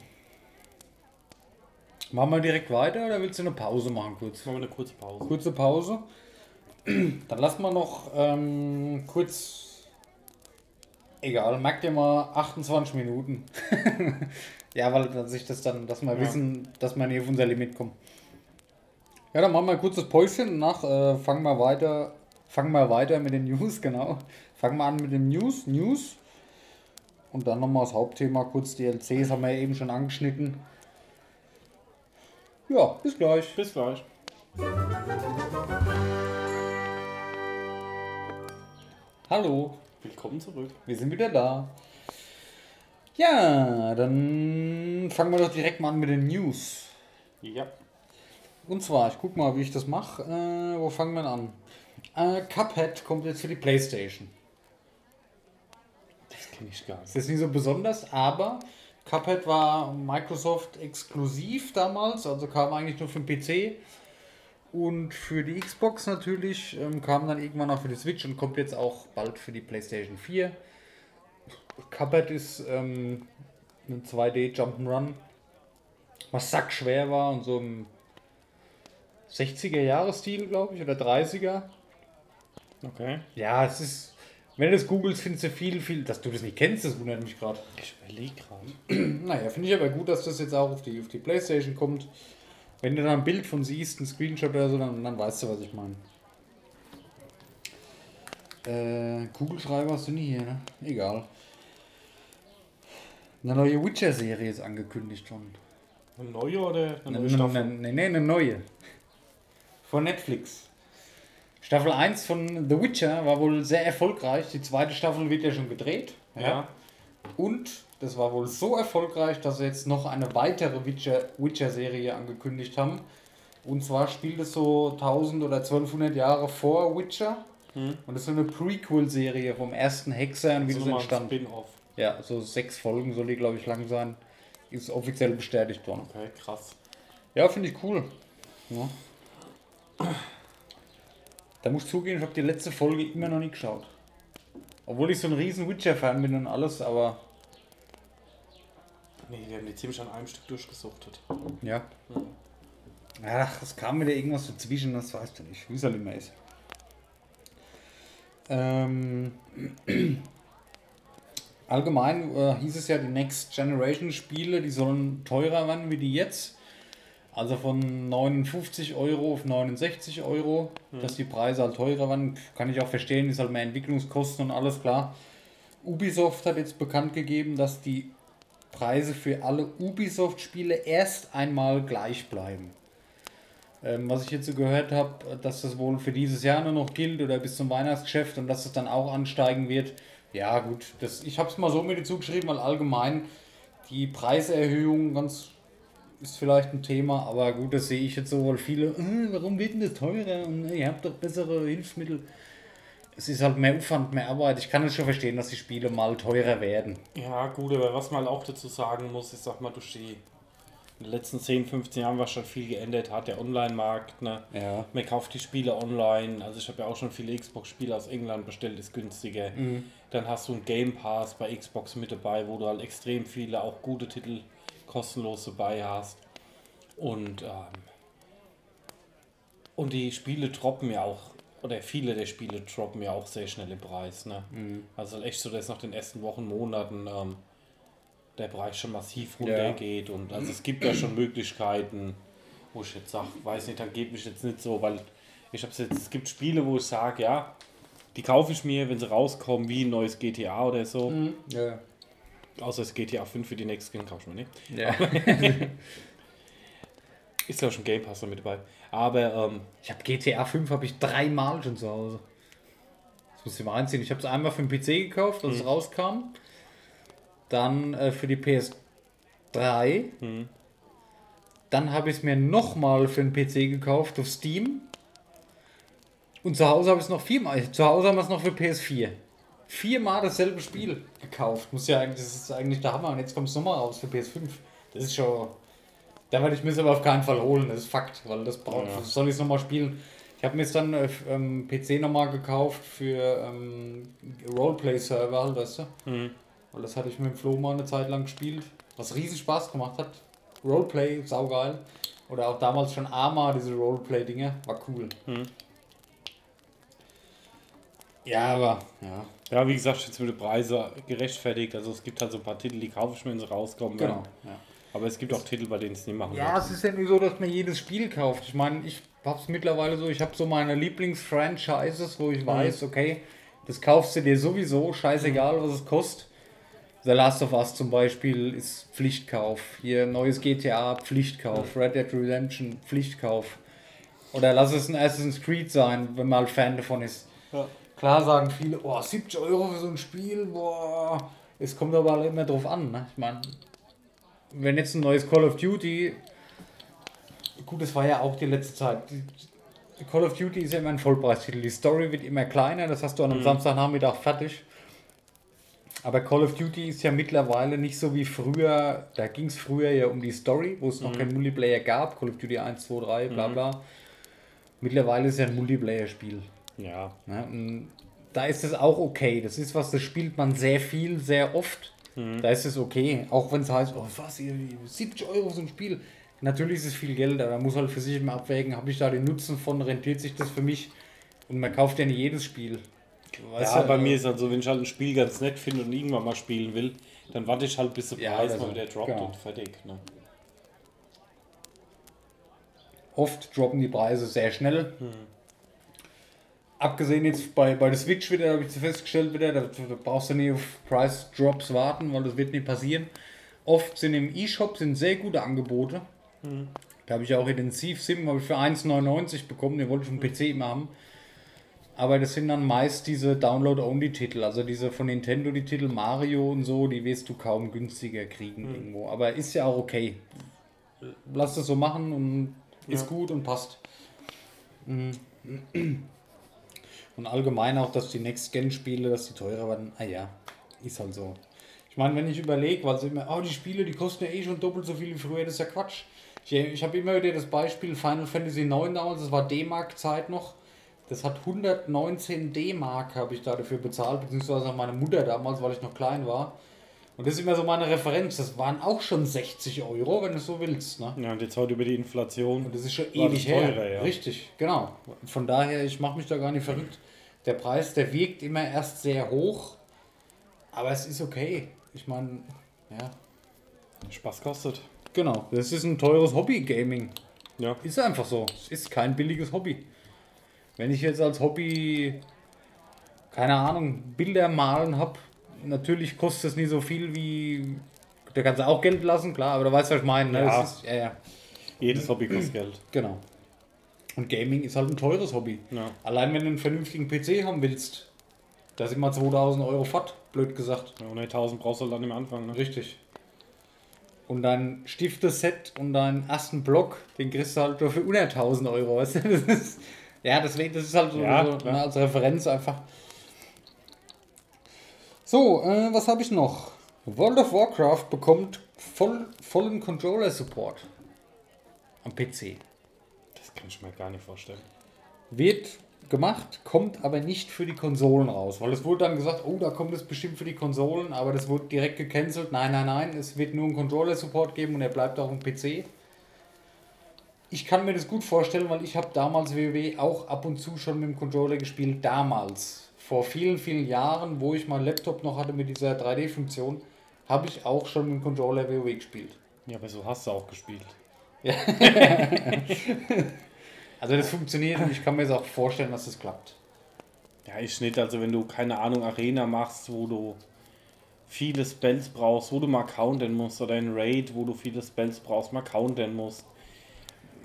machen wir direkt weiter oder willst du eine Pause machen kurz? Machen wir eine kurze Pause. Kurze Pause. Dann lassen wir noch ähm, kurz. Egal, merkt ihr mal 28 Minuten. ja, weil sich das dann, dass wir Ja. wissen, dass wir nicht auf unser Limit kommen. Ja, dann machen wir ein kurzes Päuschen und nach äh, fangen wir weiter. Fangen wir weiter mit den News, genau. Fangen wir an mit den News, News. Und dann nochmal das Hauptthema, kurz DLCs haben wir ja eben schon angeschnitten. Ja, bis gleich. Bis gleich. Hallo. Willkommen zurück. Wir sind wieder da. Ja, dann fangen wir doch direkt mal an mit den News. Ja. Und zwar, ich guck mal, wie ich das mache. Äh, wo fangen wir an? Äh, Cuphead kommt jetzt für die Playstation. Das kenne ich gar Ist nicht. jetzt nicht so besonders, aber Cuphead war Microsoft exklusiv damals, also kam eigentlich nur für den PC. Und für die Xbox natürlich ähm, kam dann irgendwann auch für die Switch und kommt jetzt auch bald für die PlayStation 4. Cuphead ist ähm, ein 2D Jump'n'Run, was sackschwer war und so im 60er Jahre Stil, glaube ich, oder 30er. Okay. Ja, es ist, wenn du das googelst, findest du viel, viel, dass du das nicht kennst, das wundert mich gerade. Ich überlege gerade. Naja, finde ich aber gut, dass das jetzt auch auf die, auf die Playstation kommt. Wenn du da ein Bild von siehst, ein Screenshot oder so, dann, dann weißt du, was ich meine. Äh, Kugelschreiber hast du nie hier, ne? Egal. Eine neue Witcher-Serie ist angekündigt worden. Eine neue oder eine neue Staffel? eine, nee, eine neue. Von Netflix. Staffel 1 von The Witcher war wohl sehr erfolgreich. Die zweite Staffel wird ja schon gedreht. Ja. Und das war wohl so erfolgreich, dass sie jetzt noch eine weitere Witcher- Witcher-Serie angekündigt haben. Und zwar spielt es so 1000 oder 1200 Jahre vor Witcher. Hm. Und das ist so eine Prequel-Serie vom ersten Hexer und wie Also das entstand. Spin-off. Ja, so sechs Folgen soll die, glaube ich, lang sein. Ist offiziell bestätigt worden. Okay, krass. Ja, finde ich cool. Ja. Da muss ich zugeben, ich habe die letzte Folge immer noch nicht geschaut. Obwohl ich so ein riesen Witcher-Fan bin und alles, aber Nee, wir haben die ziemlich an einem Stück durchgesuchtet. ja. Ach, es kam wieder irgendwas dazwischen, das weißt du nicht, wie es halt immer ist. Ähm, allgemein äh, hieß es ja, die Next Generation Spiele, die sollen teurer werden wie die jetzt. Also von 59 Euro auf 69 Euro, dass die Preise halt teurer werden, kann ich auch verstehen, ist halt mehr Entwicklungskosten und alles klar. Ubisoft hat jetzt bekannt gegeben, dass die Preise für alle Ubisoft-Spiele erst einmal gleich bleiben. Ähm, was ich jetzt so gehört habe, dass das wohl für dieses Jahr nur noch gilt oder bis zum Weihnachtsgeschäft und dass es dann auch ansteigen wird. Ja gut, das, ich habe es mal so mit dazu geschrieben, weil allgemein die Preiserhöhung ganz ist vielleicht ein Thema, aber gut, das sehe ich jetzt so, weil viele, äh, warum wird denn das teurer und äh, ihr habt doch bessere Hilfsmittel. Es ist halt mehr Aufwand, mehr Arbeit. Ich kann es schon verstehen, dass die Spiele mal teurer werden. Ja, gut, aber was man auch dazu sagen muss, ich sag mal, durch die in den letzten 10, 15 Jahren was schon viel geändert hat, der Online-Markt, ne? Ja. Man kauft die Spiele online, also ich habe ja auch schon viele Xbox-Spiele aus England bestellt, ist günstiger. Dann hast du einen Game Pass bei Xbox mit dabei, wo du halt extrem viele, auch gute Titel kostenlos dabei hast. Und, ähm, und die Spiele droppen ja auch, oder viele der Spiele droppen ja auch sehr schnell im Preis. Ne? Also echt so, dass nach den ersten Wochen, Monaten ähm, der Preis schon massiv runtergeht. Und also es gibt ja schon Möglichkeiten, wo ich jetzt sage, weiß nicht, dann gebe ich jetzt nicht so, weil ich habe jetzt, es gibt Spiele, wo ich sage, ja, die kaufe ich mir, wenn sie rauskommen, wie ein neues GTA oder so. Ja. Außer das GTA 5 für die Next Skin kaufe ich mir nicht. ja. Ist ja schon Game Pass noch mit dabei. Aber ähm, Ich habe GTA 5 habe ich dreimal schon zu Hause. Das muss ich mal reinziehen. Ich habe es einmal für den PC gekauft, als es rauskam. Dann äh, für die PS3. Dann habe ich es mir nochmal für den PC gekauft auf Steam. Und zu Hause habe ich es noch viermal. Zu Hause haben wir es noch für PS4. Viermal dasselbe Spiel gekauft. Muss ja eigentlich, das ist eigentlich der Hammer. Und jetzt kommt es nochmal raus für PS5. Das ist schon. Da werde ich mir es aber auf keinen Fall holen, das ist Fakt, weil das braucht, Ja. soll ich es nochmal spielen. Ich habe mir jetzt dann äh, ähm, PC nochmal gekauft für ähm, Roleplay-Server, halt, weißt du? Weil das hatte ich mit dem Flo mal eine Zeit lang gespielt, was riesig Spaß gemacht hat. Roleplay, saugeil. Oder auch damals schon Arma, diese Roleplay-Dinge, war cool. Ja, aber, ja, ja, wie gesagt, jetzt mit den Preisen gerechtfertigt. Also es gibt halt so ein paar Titel, die kaufe ich mir, wenn sie rauskommen. genau. Ja. Aber es gibt auch Titel, bei denen es nicht machen Ja, wird. es ist ja nicht so, dass man jedes Spiel kauft. Ich meine, ich hab's mittlerweile so, ich habe so meine Lieblingsfranchises, wo ich weiß, okay, das kaufst du dir sowieso, scheißegal, was es kostet. The Last of Us zum Beispiel ist Pflichtkauf. Hier neues GTA, Pflichtkauf. Red Dead Redemption, Pflichtkauf. Oder lass es ein Assassin's Creed sein, wenn man halt Fan davon ist. Ja. Klar sagen viele, oh, 70 Euro für so ein Spiel, boah. Es kommt aber halt immer drauf an, ne? Ich meine, wenn jetzt ein neues Call of Duty, gut, das war ja auch die letzte Zeit. Die- Call of Duty ist ja immer ein Vollpreistitel. Die Story wird immer kleiner, das hast du an einem Samstagnachmittag fertig. Aber Call of Duty ist ja mittlerweile nicht so wie früher. Da ging es früher ja um die Story, wo es noch kein Multiplayer gab. Call of Duty 1, 2, 3, bla bla. Mittlerweile ist es ja ein Multiplayer-Spiel. Ja. Ne? Da ist es auch okay. Das ist was, das spielt man sehr viel, sehr oft. Da ist es okay. Auch wenn es heißt, oh was, ihr- 70 Euro so ein Spiel. Natürlich ist es viel Geld, aber man muss halt für sich immer abwägen, habe ich da den Nutzen von, rentiert sich das für mich? Und man kauft ja nicht jedes Spiel. Weißt ja, du, bei äh, mir ist halt so, wenn ich halt ein Spiel ganz nett finde und irgendwann mal spielen will, dann warte ich halt bis der Ja, Preis also, mal wieder droppt genau. und fertig. Ne? Oft droppen die Preise sehr schnell. Abgesehen jetzt bei, bei der Switch wieder, habe ich festgestellt wieder, da, da brauchst du nicht auf Price Drops warten, weil das wird nicht passieren. Oft sind im E-Shop sind sehr gute Angebote. Da habe ich auch Thief Sim habe ich für 1,99 bekommen, den wollte ich auf dem PC immer haben. Aber das sind dann meist diese Download-Only-Titel, also diese von Nintendo, die Titel Mario und so, die wirst du kaum günstiger kriegen irgendwo. Aber ist ja auch okay. Lass das so machen und ist Ja. gut und passt. Mhm. Und allgemein auch, dass die Next-Gen-Spiele, dass die teurer werden. Ah ja, ist halt so. Ich meine, wenn ich überlege, weil sie immer, oh, die Spiele, die kosten ja eh schon doppelt so viel wie früher, das ist ja Quatsch. Ich, ich habe immer wieder das Beispiel Final Fantasy 9 damals, das war D-Mark-Zeit noch. Das hat 119 D-Mark habe ich da dafür bezahlt, beziehungsweise meine Mutter damals, weil ich noch klein war. Und das ist immer so meine Referenz. Das waren auch schon 60 Euro, wenn du so willst. Ne? Ja, und jetzt heute über die Inflation. Und das ist schon ewig teurer, her. ja. Richtig, genau. Von daher, ich mache mich da gar nicht verrückt. Der Preis, der wirkt immer erst sehr hoch, aber es ist okay. Ich meine, ja, Spaß kostet. genau. Das ist ein teures Hobby, Gaming. Ja. Ist einfach so. Es ist kein billiges Hobby. Wenn ich jetzt als Hobby, keine Ahnung, Bilder malen habe, natürlich kostet es nicht so viel wie. Da kannst du auch Geld lassen, klar, aber du weißt, was ich meine. Ne? Ja. Ist, ja, ja. Jedes Hobby kostet Geld. Genau. Und Gaming ist halt ein teures Hobby. Ja. Allein wenn du einen vernünftigen PC haben willst, da sind mal 2000 Euro fort, blöd gesagt. Ja, und 1000 brauchst du halt dann im Anfang. Ne? Richtig. Und dein Stifteset und deinen ersten Block, den kriegst du halt nur für unter 1000 Euro. Weißt du? Das ist, ja, deswegen, das ist halt so, Ja, so ne, als Referenz einfach. So, äh, was habe ich noch? World of Warcraft bekommt voll, vollen Controller-Support am PC. Kann ich mir gar nicht vorstellen. Wird gemacht, kommt aber nicht für die Konsolen raus. Weil es wurde dann gesagt, oh, da kommt es bestimmt für die Konsolen, aber das wurde direkt gecancelt. Nein, nein, nein, es wird nur einen Controller-Support geben und er bleibt auch im PC. Ich kann mir das gut vorstellen, weil ich habe damals WoW auch ab und zu schon mit dem Controller gespielt. Damals, vor vielen, vielen Jahren, wo ich meinen Laptop noch hatte mit dieser 3D-Funktion, habe ich auch schon mit dem Controller WoW gespielt. Ja, aber so hast du auch gespielt. Also das funktioniert und ich kann mir jetzt auch vorstellen, dass das klappt. Ja, ich nicht. Also wenn du, keine Ahnung, Arena machst, wo du viele Spells brauchst, wo du mal countern musst, oder ein Raid, wo du viele Spells brauchst, mal countern musst,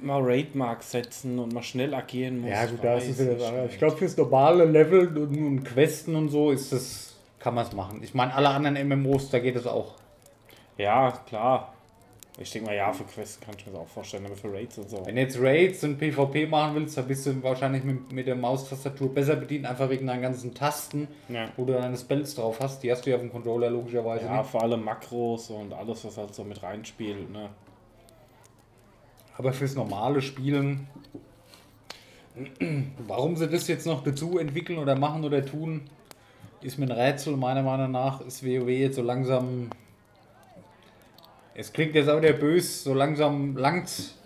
mal Raid-Mark setzen und mal schnell agieren musst. Ja, gut, da ist es wieder das andere. Ich glaube, fürs normale Level und, und Questen und so ist das, kann man es machen. Ich meine, alle anderen MMOs, da geht es auch. Ja, klar. Ich denke mal, ja, für Quests kann ich mir das auch vorstellen, aber für Raids und so. Wenn du jetzt Raids und PvP machen willst, dann bist du wahrscheinlich mit, mit der Maustastatur besser bedient, einfach wegen deinen ganzen Tasten, Ja. wo du deine Spells drauf hast. Die hast du ja auf dem Controller logischerweise Ja, nicht. vor allem Makros und alles, was halt so mit reinspielt. Ne? Aber fürs normale Spielen, warum sie das jetzt noch dazu entwickeln oder machen oder tun, ist mir ein Rätsel. Meiner Meinung nach ist WoW jetzt so langsam. Es klingt jetzt auch der bös, so langsam langt's.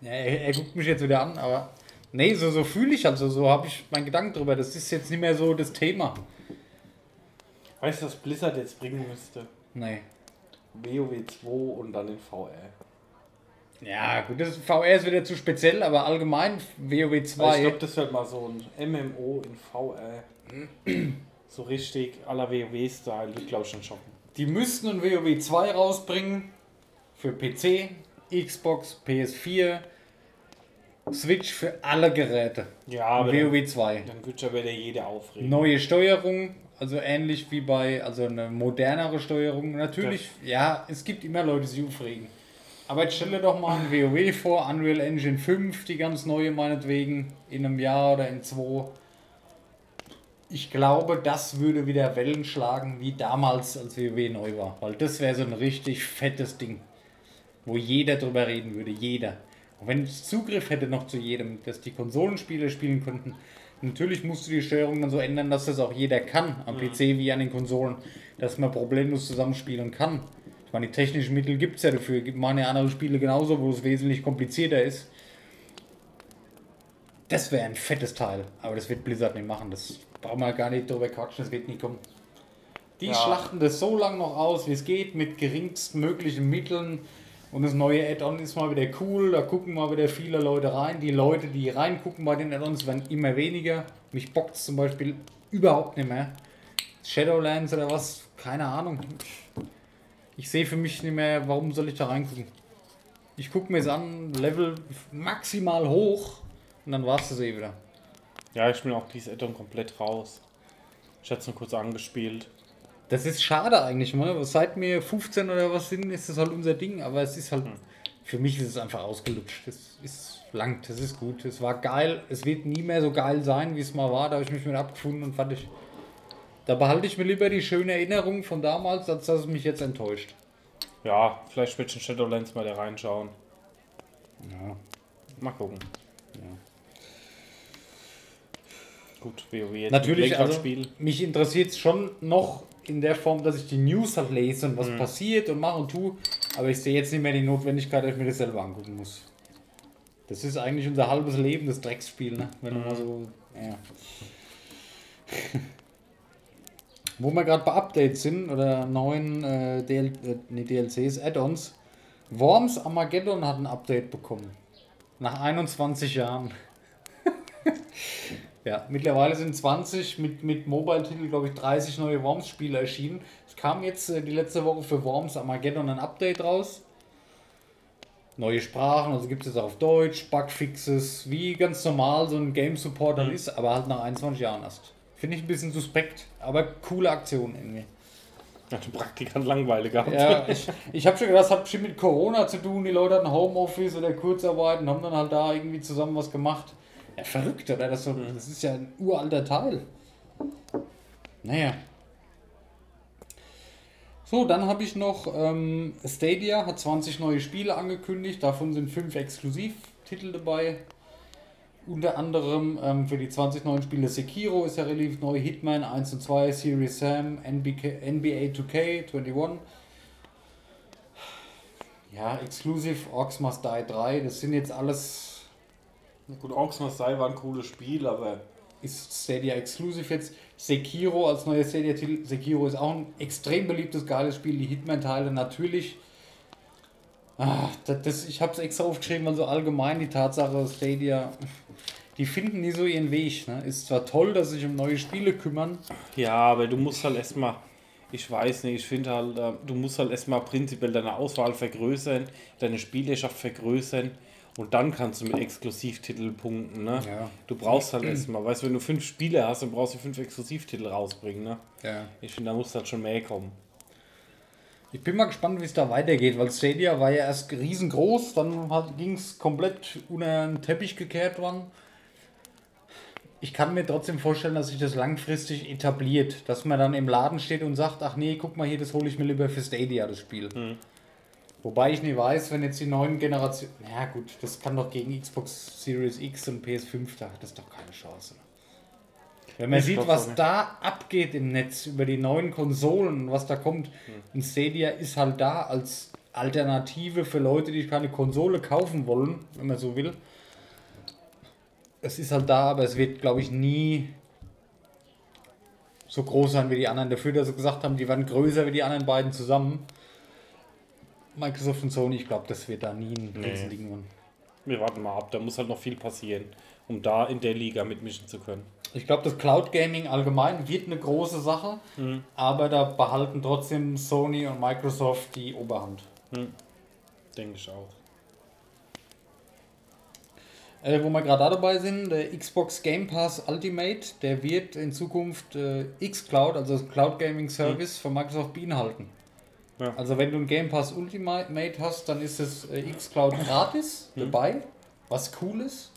Ja, er, er guckt mich jetzt wieder an, aber. Nee, so, so fühle ich also, so habe ich meinen Gedanken drüber. Das ist jetzt nicht mehr so das Thema. Weißt du, was Blizzard jetzt bringen müsste? Nee. WoW 2 und dann den VR. Ja, gut, das VR ist wieder zu speziell, aber allgemein WoW 2. Weil ich glaube, das wird mal so ein MMO in VR. so richtig la WoW-Style, wird glaube ich schon schocken. Die müssten ein WoW 2 rausbringen für PC, Xbox, PS4, Switch für alle Geräte. Ja, aber dann, WoW 2. dann wird ja wieder jeder aufregen. Neue Steuerung, also ähnlich wie bei, also eine modernere Steuerung. Natürlich, ja, es gibt immer Leute, die sich aufregen. Aber jetzt stelle doch mal ein WoW vor, Unreal Engine 5, die ganz neue meinetwegen, in einem Jahr oder in zwei. Ich glaube, das würde wieder Wellen schlagen, wie damals, als WoW neu war. Weil das wäre so ein richtig fettes Ding, wo jeder drüber reden würde, jeder. Und wenn es Zugriff hätte noch zu jedem, dass die Konsolenspieler spielen könnten, natürlich musst du die Steuerung dann so ändern, dass das auch jeder kann, am PC wie an den Konsolen, dass man problemlos zusammenspielen kann. Ich meine, die technischen Mittel gibt es ja dafür, gibt machen ja andere Spiele genauso, wo es wesentlich komplizierter ist. Das wäre ein fettes Teil, aber das wird Blizzard nicht machen, das brauchen wir gar nicht drüber quatschen, das wird nicht kommen. Die Ja. schlachten das so lange noch aus, wie es geht, mit geringstmöglichen Mitteln. Und das neue Add-on ist mal wieder cool, da gucken mal wieder viele Leute rein. Die Leute, die reingucken bei den Add-ons, werden immer weniger. Mich bockt zum Beispiel überhaupt nicht mehr. Shadowlands oder was, keine Ahnung. Ich sehe für mich nicht mehr, warum soll ich da reingucken. Ich gucke mir es an, Level maximal hoch und dann war es das eh wieder. Ja, ich bin auch dieses Addon komplett raus. Ich hatte es nur kurz angespielt. Das ist schade eigentlich, ne? Seit mir 15 oder was sind, ist das halt unser Ding, aber es ist halt, für mich ist es einfach ausgelutscht. Das ist lang, das ist gut, es war geil, es wird nie mehr so geil sein, wie es mal war, da habe ich mich mit abgefunden und fand ich, da behalte ich mir lieber die schöne Erinnerung von damals, als dass es mich jetzt enttäuscht. Ja, vielleicht wird in Shadowlands mal da reinschauen. Ja. Mal gucken. Gut, WoW Natürlich, also, mich interessiert es schon noch in der Form, dass ich die News halt lese und was passiert und mache und tue. Aber ich sehe jetzt nicht mehr die Notwendigkeit, dass ich mir das selber angucken muss. Das ist eigentlich unser halbes Leben, das Drecksspiel, ne? Wenn du mal so. Ja. Wo wir gerade bei Updates sind oder neuen äh, DL äh, nee, DLCs, Add-ons. Worms Armageddon hat ein Update bekommen. Nach 21 Jahren. ja, mittlerweile sind 20 mit, mit Mobile-Titel, glaube ich, 30 neue Worms-Spiele erschienen. Es kam jetzt äh, die letzte Woche für Worms Armageddon ein Update raus. Neue Sprachen, also gibt es jetzt auch auf Deutsch, Bugfixes, wie ganz normal so ein Game Support dann ist, aber halt nach 21 Jahren erst. Finde ich ein bisschen suspekt, aber coole Aktion irgendwie. Hat der Praktikant Langweile gehabt. Ja, ich, ich habe schon gedacht, das hat bestimmt mit Corona zu tun. Die Leute hatten Homeoffice oder Kurzarbeit und haben dann halt da irgendwie zusammen was gemacht. Ja, verrückt, oder? Das, so, das ist ja ein uralter Teil. Naja. So, dann habe ich noch ähm, Stadia, hat 20 neue Spiele angekündigt. Davon sind 5 Exklusivtitel dabei. Unter anderem ähm, für die 20 neuen Spiele Sekiro ist ja relativ neu, Hitman 1 und 2, Series Sam, NBK, NBA 2K 21. Ja, Exclusive Orcs Must Die 3, das sind jetzt alles, Gut, Must Die war ein cooles Spiel, aber ist Stadia Exclusive jetzt. Sekiro als neuer Stadia-Titel. Sekiro ist auch ein extrem beliebtes, geiles Spiel. Die Hitman-Teile natürlich. Ah, das, das, ich habe es extra aufgeschrieben, weil so allgemein die Tatsache Stadia, die finden nie so ihren Weg. Ne? Ist zwar toll, dass sie sich um neue Spiele kümmern. ja, aber du musst halt erstmal, ich weiß nicht, ich finde halt, äh, du musst halt erstmal prinzipiell deine Auswahl vergrößern, deine Spielerschaft vergrößern und dann kannst du mit Exklusivtiteln punkten, ne? Ja. Du brauchst halt erstmal, weißt du, wenn du fünf Spiele hast, dann brauchst du fünf Exklusivtitel rausbringen, ne? Ja. Ich finde, da muss halt schon mehr kommen. Ich bin mal gespannt, wie es da weitergeht, weil Stadia war ja erst riesengroß, dann ging es komplett unter den Teppich gekehrt worden. Ich kann mir trotzdem vorstellen, dass sich das langfristig etabliert, dass man dann im Laden steht und sagt, ach nee, guck mal hier, das hole ich mir lieber für Stadia, das Spiel. Wobei ich nicht weiß, wenn jetzt die neuen Generationen, ja gut, das kann doch gegen Xbox Series X und PS5, da hat das doch keine Chance. Wenn man Ich sieht, was da abgeht im Netz über die neuen Konsolen, was da kommt, und Stadia ist halt da als Alternative für Leute, die keine Konsole kaufen wollen, wenn man so will. Es ist halt da, aber es wird, glaube ich, nie so groß sein wie die anderen. Dafür, dass sie gesagt haben, die werden größer wie die anderen beiden zusammen. Microsoft und Sony, ich glaube, das wird da nie ein Nee. Riesending werden. Wir warten mal ab, da muss halt noch viel passieren, um da in der Liga mitmischen zu können. Ich glaube, das Cloud Gaming allgemein wird eine große Sache, aber da behalten trotzdem Sony und Microsoft die Oberhand. Denke ich auch. Äh, wo wir gerade da dabei sind, der Xbox Game Pass Ultimate, der wird in Zukunft äh, xCloud, also das Cloud Gaming Service von Microsoft beinhalten. Ja. Also wenn du einen Game Pass Ultimate hast, dann ist das äh, xCloud gratis dabei, was cool ist.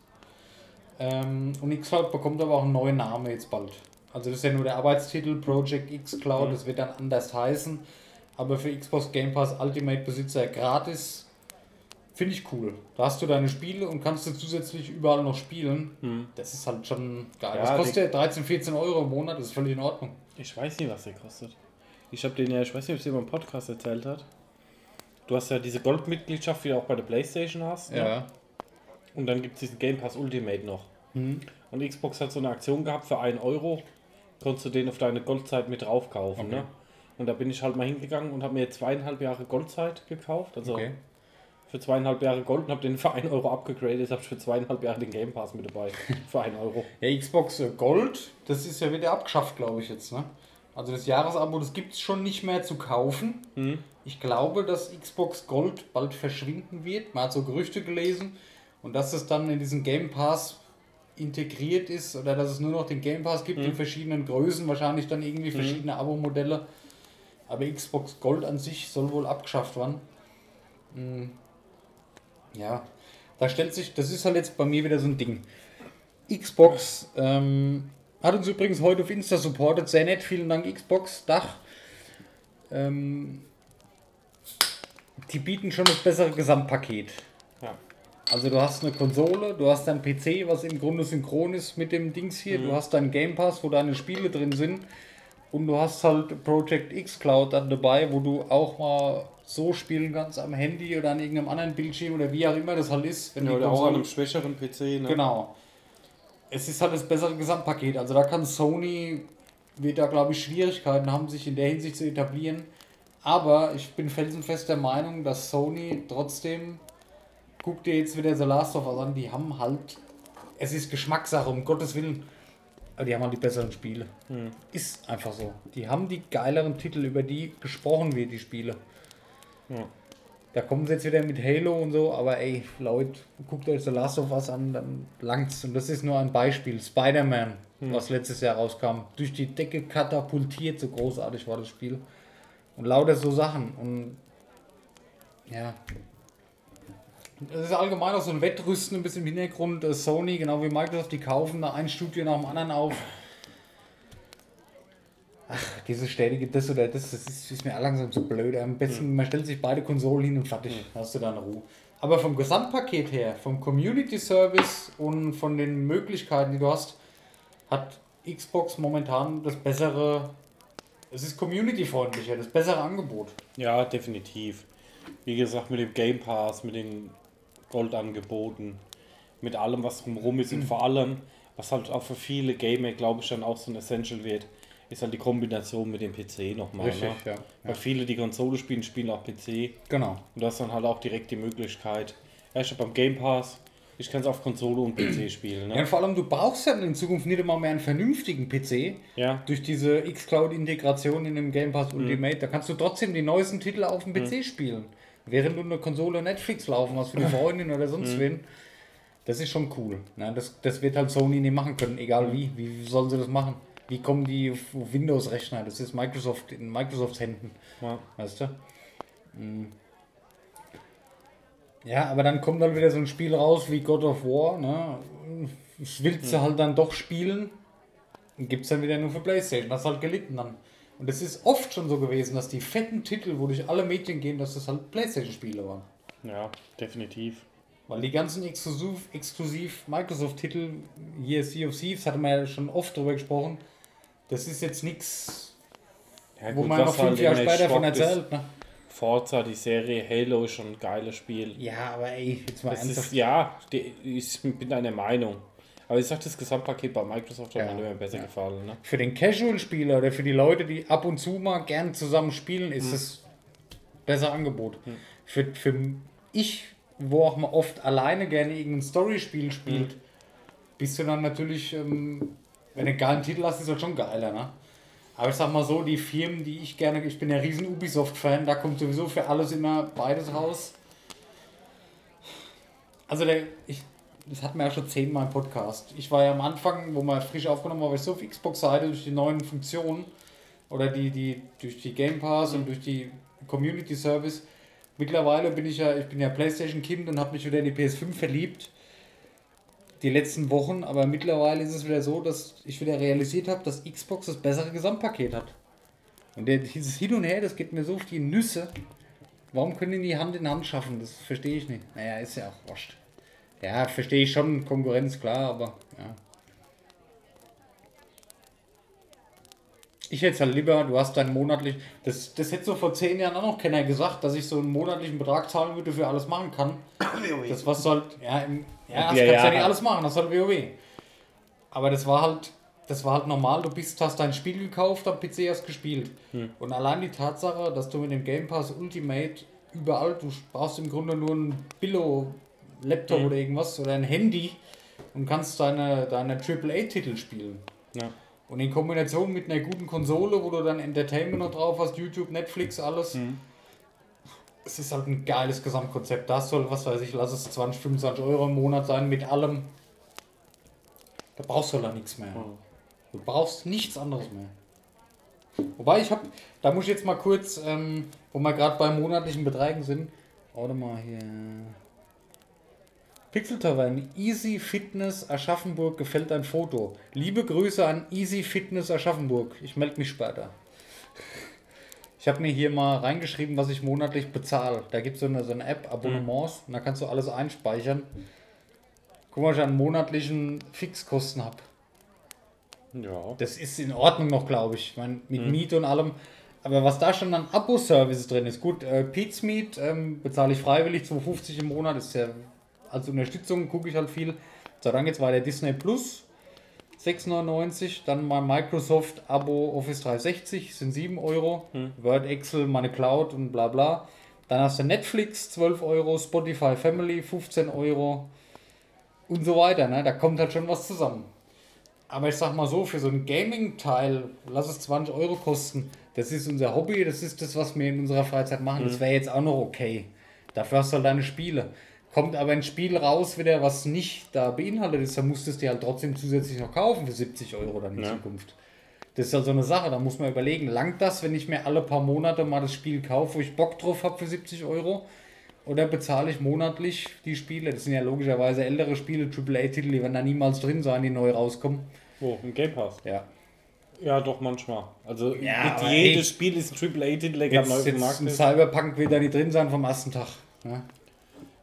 Ähm, und xCloud bekommt aber auch einen neuen Namen jetzt bald. Also das ist ja nur der Arbeitstitel Project xCloud, das wird dann anders heißen. Aber für Xbox Game Pass Ultimate Besitzer gratis Finde ich cool. Da hast du deine Spiele und kannst du zusätzlich überall noch spielen. Das ist halt schon geil. Ja, das kostet ja 13, 14 Euro im Monat, das ist völlig in Ordnung. Ich weiß nicht, was der kostet. Ich habe den ja, ich weiß nicht, ob es dir beim Podcast erzählt hat. Du hast ja diese Goldmitgliedschaft, die du auch bei der Playstation hast. Ne? Und dann gibt es diesen Game Pass Ultimate noch. Mhm. Und Xbox hat so eine Aktion gehabt für 1 Euro. Konntest du den auf deine Goldzeit mit drauf kaufen. Okay. Ne? Und da bin ich halt mal hingegangen und habe mir zweieinhalb Jahre Goldzeit gekauft. Also Okay. für zweieinhalb Jahre Gold und habe den für 1 Euro abgegradet. Habe ich für zweieinhalb Jahre den Game Pass mit dabei. für 1 Euro. Ja, Xbox äh, Gold, das ist ja wieder abgeschafft, glaube ich jetzt. Ne? Also das Jahresabo, das gibt es schon nicht mehr zu kaufen. Ich glaube, dass Xbox Gold bald verschwinden wird. Man hat so Gerüchte gelesen. Und dass es dann in diesen Game Pass integriert ist oder dass es nur noch den Game Pass gibt in verschiedenen Größen, wahrscheinlich dann irgendwie verschiedene Abo-Modelle. Aber Xbox Gold an sich soll wohl abgeschafft werden. Hm. Ja, da stellt sich, das ist halt jetzt bei mir wieder so ein Ding. Xbox ähm, hat uns übrigens heute auf Insta supportet, sehr nett, vielen Dank Xbox, Dach. Ähm, die bieten schon das bessere Gesamtpaket. Ja. Also du hast eine Konsole, du hast dein PC, was im Grunde synchron ist mit dem Dings hier, du hast dein Game Pass, wo deine Spiele drin sind und du hast halt Project X Cloud dann dabei, wo du auch mal so spielen kannst am Handy oder an irgendeinem anderen Bildschirm oder wie auch immer das halt ist. Wenn Ja, oder auch an einem schwächeren PC. Ne? Genau. Es ist halt das bessere Gesamtpaket. Also da kann Sony, wird da glaube ich Schwierigkeiten haben, sich in der Hinsicht zu etablieren. Aber ich bin felsenfest der Meinung, dass Sony trotzdem, guck dir jetzt wieder The Last of Us an, die haben halt, es ist Geschmackssache, um Gottes Willen. Aber die haben halt die besseren Spiele. Ist einfach so. Die haben die geileren Titel, über die gesprochen wird, die Spiele. Ja. Da kommen sie jetzt wieder mit Halo und so, aber ey, Leute, guckt euch The Last of Us an, dann langt's. Und das ist nur ein Beispiel. Spider-Man, was letztes Jahr rauskam, durch die Decke katapultiert, so großartig war das Spiel. Und lauter so Sachen. Und ja. Das ist allgemein auch so ein Wettrüsten ein bisschen im Hintergrund. Sony, genau wie Microsoft, die kaufen da ein Studio nach dem anderen auf. Ach, diese ständige das oder das, das ist, ist mir langsam zu blöd. Am besten, man stellt sich beide Konsolen hin und fertig. Hast du da eine Ruhe. Aber vom Gesamtpaket her, vom Community Service und von den Möglichkeiten, die du hast, hat Xbox momentan das bessere. Es ist community-freundlicher, das bessere Angebot. Ja, definitiv. Wie gesagt, mit dem Game Pass, mit den Goldangeboten, mit allem, was drumherum ist und vor allem, was halt auch für viele Gamer, glaube ich, dann auch so ein Essential wird, ist halt die Kombination mit dem PC nochmal. Richtig, ne? ja. Weil viele, die Konsole spielen, spielen auch PC. Genau. Und du hast dann halt auch direkt die Möglichkeit, ja, ich habe beim Game Pass, ich kann es auf Konsole und PC spielen. Ja, Ne? und vor allem, du brauchst ja in Zukunft nicht immer mehr einen vernünftigen PC. Ja, Durch diese xCloud-Integration in dem Game Pass Ultimate, da kannst du trotzdem die neuesten Titel auf dem PC spielen. Während du eine Konsole Netflix laufen hast für die Freundin oder sonst wen. Das ist schon cool. Ne? Das, das wird halt Sony nicht machen können, egal wie. Wie sollen sie das machen? Wie kommen die auf Windows-Rechner? Das ist Microsoft in Microsofts Händen. ja. Weißt du? Mm. Ja, aber dann kommt dann wieder so ein Spiel raus wie God of War. Ne? Das willst du halt dann doch spielen. Gibt es dann wieder nur für Playstation. Das ist halt gelitten dann. Und es ist oft schon so gewesen, dass die fetten Titel, wo durch alle Medien gehen, dass das halt Playstation-Spiele waren. ja, definitiv. Weil die ganzen exklusiv, exklusiv Microsoft-Titel, hier Sea of Thieves, hatten wir ja schon oft drüber gesprochen. Das ist jetzt nichts, Ja, wo gut, man noch fünf halt Jahre später von schockt, ist erzählt. Ne? Forza, die Serie Halo ist schon ein geiles Spiel. Ja, aber ey, jetzt mal Das ernsthaft. ist, ja, die, ich bin einer Meinung. Aber ich sag, das Gesamtpaket bei Microsoft hat Ja, mir besser ja. gefallen. Ne? Für den Casual-Spieler oder für die Leute, die ab und zu mal gern zusammen spielen, ist es besser Angebot. Für, für ich, wo auch mal oft alleine gerne irgendein Story-Spiel spielt, bist du dann natürlich, ähm, wenn du einen geilen Titel hast, ist das schon geiler, ne? Aber ich sag mal so, die Firmen, die ich gerne, ich bin ja riesen Ubisoft-Fan, da kommt sowieso für alles immer beides raus. Also der, ich, das hatten wir ja schon zehnmal im Podcast. Ich war ja am Anfang, wo wir frisch aufgenommen haben, war ich so auf Xbox-Seite durch die neuen Funktionen oder die, die durch die Game Pass und durch die Community Service. Mittlerweile bin ich ja, ich bin ja PlayStation-Kind und habe mich wieder in die PS5 verliebt. Die letzten Wochen, aber mittlerweile ist es wieder so, dass ich wieder realisiert habe, dass Xbox das bessere Gesamtpaket hat. Und der, dieses Hin und Her, das geht mir so auf die Nüsse. Warum können die Hand in Hand schaffen? Das verstehe ich nicht. Naja, ist ja auch wurscht. Ja, verstehe ich schon, Konkurrenz, klar, aber ja. Ich hätte es halt lieber, du hast deinen monatlich, das, das hätte so vor zehn Jahren auch noch keiner gesagt, dass ich so einen monatlichen Betrag zahlen würde, für alles machen kann. Das was halt, ja, im, ja, das Ja, kannst ja. ja nicht alles machen, das ist halt WoW. Aber das war halt, das war halt normal, du bist, hast dein Spiel gekauft, am PC hast gespielt. Und allein die Tatsache, dass du mit dem Game Pass Ultimate überall, du brauchst im Grunde nur ein Billo-Laptop oder irgendwas oder ein Handy und kannst deine, deine AAA-Titel spielen. Ja. Und in Kombination mit einer guten Konsole, wo du dann Entertainment noch drauf hast, YouTube, Netflix, alles. Es ist halt ein geiles Gesamtkonzept. Das soll, was weiß ich, lass es 20, 25 Euro im Monat sein mit allem. Da brauchst du da nichts mehr. Du brauchst nichts anderes mehr. Wobei ich habe, da muss ich jetzt mal kurz, ähm, wo wir gerade bei monatlichen Beträgen sind. Warte mal hier. Pixel Tavern, Easy Fitness Aschaffenburg gefällt ein Foto. Liebe Grüße an Easy Fitness Aschaffenburg. Ich melde mich später. Ich habe mir hier mal reingeschrieben, was ich monatlich bezahle. Da gibt so es eine, so eine App, Abonnements, und da kannst du alles einspeichern. Guck mal, was ich an monatlichen Fixkosten habe. Ja. Das ist in Ordnung noch, glaube ich. ich mein, mit Miete und allem. Aber was da schon an Abo-Services drin ist, gut, äh, Meet ähm, bezahle ich freiwillig 2,50 im Monat, ist ja als Unterstützung gucke ich halt viel. So, dann geht's weiter Disney Plus, 6,99. Dann mein Microsoft Abo Office 360 sind 7 Euro. Word, Excel, meine Cloud und bla bla. Dann hast du Netflix 12 Euro, Spotify Family 15 Euro und so weiter. Ne? Da kommt halt schon was zusammen. Aber ich sag mal so, für so einen Gaming-Teil, lass es 20 Euro kosten. Das ist unser Hobby, das ist das, was wir in unserer Freizeit machen. Das wäre jetzt auch noch okay. Dafür hast du halt deine Spiele. Kommt aber ein Spiel raus, wieder was nicht da beinhaltet ist, dann musst du halt trotzdem zusätzlich noch kaufen für 70 Euro dann in Ja. Zukunft. Das ist halt so eine Sache, da muss man überlegen, langt das, wenn ich mir alle paar Monate mal das Spiel kaufe, wo ich Bock drauf habe für 70 Euro? Oder bezahle ich monatlich die Spiele? Das sind ja logischerweise ältere Spiele, AAA-Titel, die werden da niemals drin sein, die neu rauskommen. Wo? Im Game Pass? Ja. Ja, doch, manchmal. Also Ja, jedes Spiel ist ein AAA-Titel, der gerade neu auf dem Markt ist. Cyberpunk wird da nicht drin sein vom ersten Tag. Ja.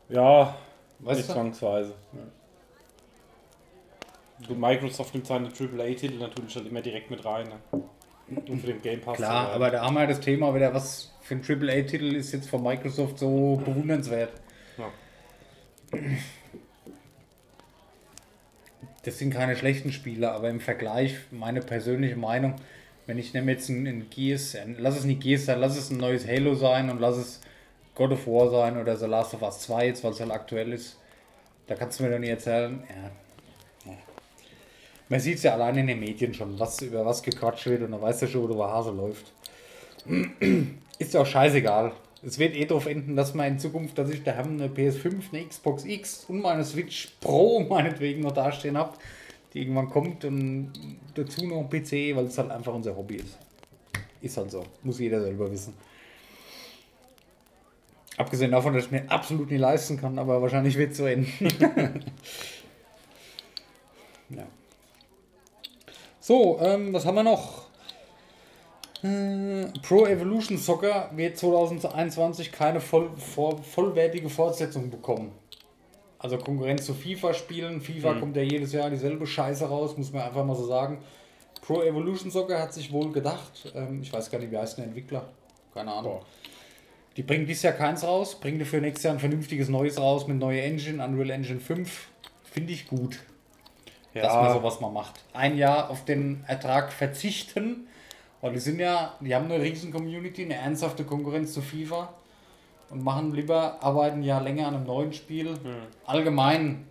Ja, Weißt nicht du? zwangsweise. Du, Microsoft nimmt seine AAA-Titel natürlich halt immer direkt mit rein. Ne? Und für den Game Pass. Klar, aber da haben wir das Thema wieder, was für ein AAA-Titel ist jetzt von Microsoft so bewundernswert. Ja. Das sind keine schlechten Spiele, aber im Vergleich, meine persönliche Meinung, wenn ich nehme jetzt ein, ein Gears, ein, lass es nicht Gears sein, lass es ein neues Halo sein und lass es God of War sein oder The Last of Us 2 jetzt, weil es halt aktuell ist, da kannst du mir doch nicht erzählen, ja. ja. Man sieht es ja allein in den Medien schon, was über was gequatscht wird und dann weißt du schon, wo der Hase läuft. Ist ja auch scheißegal. Es wird eh darauf enden, dass man in Zukunft, dass ich daheim eine PS5, eine Xbox X und meine Switch Pro meinetwegen noch dastehen habe, die irgendwann kommt und dazu noch ein PC, weil es halt einfach unser Hobby ist. Ist halt so. Muss jeder selber wissen. Abgesehen davon, dass ich mir absolut nicht leisten kann, aber wahrscheinlich wird es so enden. ja. So, ähm, was haben wir noch? Äh, Pro Evolution Soccer wird 2021 keine voll, voll, vollwertige Fortsetzung bekommen. Also Konkurrenz zu FIFA spielen. FIFA kommt ja jedes Jahr dieselbe Scheiße raus, muss man einfach mal so sagen. Pro Evolution Soccer hat sich wohl gedacht, ähm, ich weiß gar nicht, wie heißt der Entwickler? Keine Ahnung. Boah. Die bringen dieses Jahr keins raus, bringen dafür nächstes Jahr ein vernünftiges neues raus mit neuer Engine, Unreal Engine 5. Finde ich gut, dass man ja, sowas mal macht. Ein Jahr auf den Ertrag verzichten, weil die sind ja, die haben eine riesen Community, eine ernsthafte Konkurrenz zu FIFA und machen lieber, arbeiten ja länger an einem neuen Spiel. Allgemein,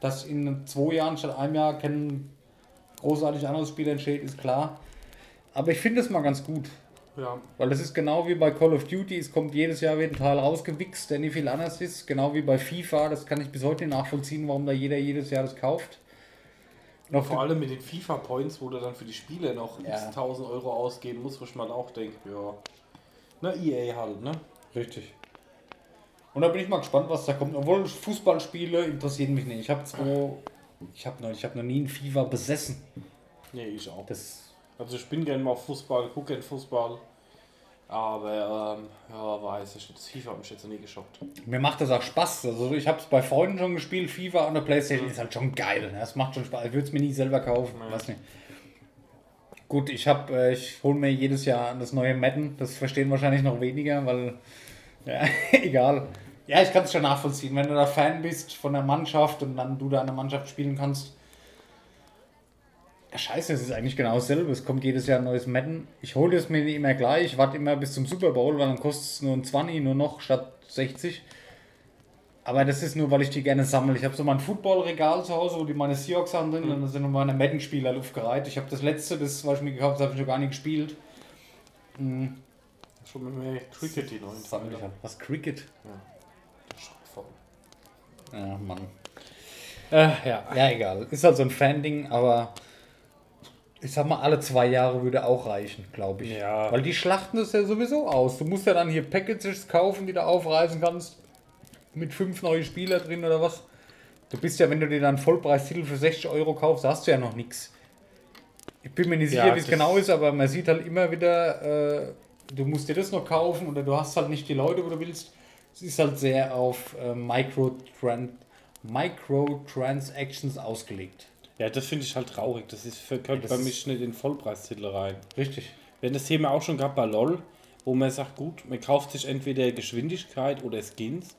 dass in zwei Jahren statt einem Jahr kein großartig anderes Spiel entsteht, ist klar. Aber ich finde es mal ganz gut. Ja. Weil das ist genau wie bei Call of Duty, es kommt jedes Jahr wird ein Teil rausgewichst, der nicht viel anders ist. Genau wie bei FIFA, das kann ich bis heute nicht nachvollziehen, warum da jeder jedes Jahr das kauft. Noch Vor allem mit den FIFA-Points, wo du dann für die Spiele noch Ja. x tausend Euro ausgeben musst, wo ich mal auch denke, ja. Na, EA halt, ne? Richtig. Und da bin ich mal gespannt, was da kommt. Obwohl Fußballspiele interessieren mich nicht. Ich habe ich habe noch, ich habe noch nie ein FIFA besessen. Nee, ich auch. Das Also ich bin gerne mal Fußball, gucke gerne Fußball. Aber, ähm, ja, weiß ich nicht. Das FIFA hat mich jetzt noch nie geschockt. Mir macht das auch Spaß. Also ich habe es bei Freunden schon gespielt, FIFA und der Playstation ist halt schon geil. ne? Das macht schon Spaß. Ich würde es mir nie selber kaufen. Nee. Weiß nicht. Gut, ich habe, äh, ich hole mir jedes Jahr das neue Madden. Das verstehen wahrscheinlich noch weniger, weil ja, egal. Ja, ich kann es schon nachvollziehen, wenn du da Fan bist von der Mannschaft und dann du da eine Mannschaft spielen kannst. Ja, scheiße, es ist eigentlich genau dasselbe. Es kommt jedes Jahr ein neues Madden. Ich hole es mir nicht immer gleich, ich warte immer bis zum Super Bowl, weil dann kostet es nur ein 20 nur noch statt 60. Aber das ist nur, weil ich die gerne sammle. Ich habe so mein Footballregal zu Hause, wo die meine Seahawks-Sachen drin sind. Und da sind noch meine Madden-Spieler luftgereiht. Ich habe das letzte, das was ich mir gekauft habe, habe ich noch gar nicht gespielt. Mhm. Schon mit mir Cricket die neuen Das sammle ich halt. Was, Cricket? Schockvoll. Ja, Mann. Äh, ja. ja, egal. Ist halt so ein Fan-Ding, aber ich sag mal, alle zwei Jahre würde auch reichen, glaube ich. Ja. Weil die schlachten das ja sowieso aus. Du musst ja dann hier Packages kaufen, die du aufreißen kannst. Mit fünf neue Spieler drin oder was. Du bist ja, wenn du dir dann Vollpreistitel für 60 Euro kaufst, hast du ja noch nichts. Ich bin mir nicht Ja, sicher, wie es genau ist, aber man sieht halt immer wieder äh, du musst dir das noch kaufen oder du hast halt nicht die Leute, wo du willst. Es ist halt sehr auf äh, Microtran Microtransactions ausgelegt. Ja, das finde ich halt traurig. Das ist für, gehört bei mich nicht in den Vollpreistitel rein. Richtig. Wenn das Thema auch schon gab bei LOL, wo man sagt, gut, man kauft sich entweder Geschwindigkeit oder Skins,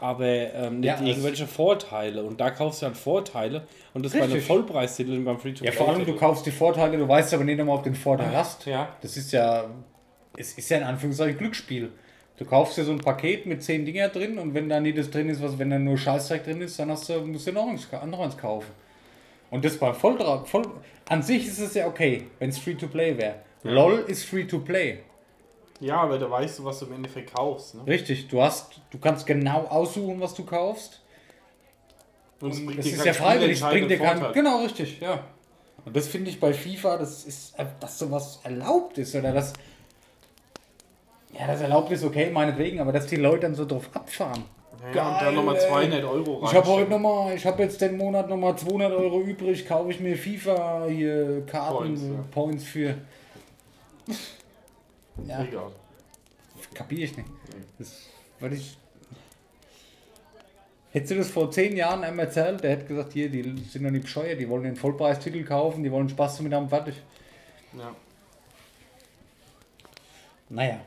aber ähm, nicht Ja, irgendwelche Vorteile. Und da kaufst du halt Vorteile und das bei einem Richtig. Vollpreistitel und beim free to Ja, vor allem, du kaufst die Vorteile, du weißt aber nicht einmal, ob du den Vorteil hast. Ja. Das ist ja, es ist ja in Anführungszeichen Glücksspiel. Du kaufst dir so ein Paket mit zehn Dinger drin und wenn da nie das drin ist, was, wenn da nur Scheißdreck drin ist, dann hast du, musst du noch eins, noch eins kaufen. Und das beim Volldra voll, an sich ist es ja okay, wenn es Free-to-Play wäre. LOL ist Free-to-Play. Ja, aber da weißt du, was du im Endeffekt kaufst. Ne? Richtig, du hast, du kannst genau aussuchen, was du kaufst. Und es Das dir ist ja freiwillig, es bringt dir keinen. Genau, richtig, ja. Und das finde ich bei FIFA, das ist, dass sowas erlaubt ist oder dass. Ja, das erlaubt ist okay, meinetwegen, aber dass die Leute dann so drauf abfahren. Ja, und dann nochmal ey. 200 Euro rein. Ich habe heute nochmal, ich habe jetzt den Monat nochmal 200 Euro übrig, kaufe ich mir FIFA hier Karten, Points, Points, ja. für. Ja, Egal. kapiere ich nicht. Das, weil ich. Hättest du das vor zehn Jahren einem erzählt, der hätte gesagt, hier, die sind doch nicht bescheuert, die wollen den Vollpreistitel kaufen, die wollen Spaß damit haben, fertig. Ja. Naja.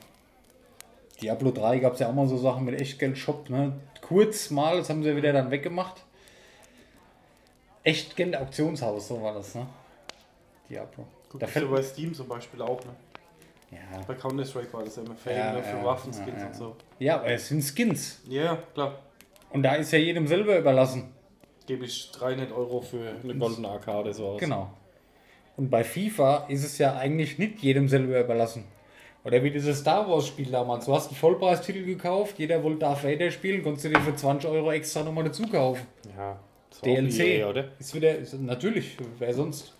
Diablo 3 gab es ja auch mal so Sachen mit Echtgeld-Shop, ne? Kurz mal, das haben sie wieder dann weggemacht. Echtgeld-Auktionshaus, so war das, ne? Diablo. Gut, Da fällt bei Steam zum Beispiel auch. Ne? ja. Bei Counter-Strike war das ja immer Ja, ne? für ja, Waffenskins ja, und so. ja, aber es sind Skins. Ja, klar. Und da ist ja jedem selber überlassen. Gebe ich 300 Euro für eine goldene AK oder so aus. Genau. Und bei FIFA ist es ja eigentlich nicht jedem selber überlassen. Oder wie dieses Star Wars Spiel damals. Du hast einen Vollpreistitel gekauft, jeder wollte Darth Vader spielen, konntest du dir für 20 Euro extra nochmal dazu kaufen. Ja. DLC. EA, oder? Ist wieder, ist, natürlich, wer sonst.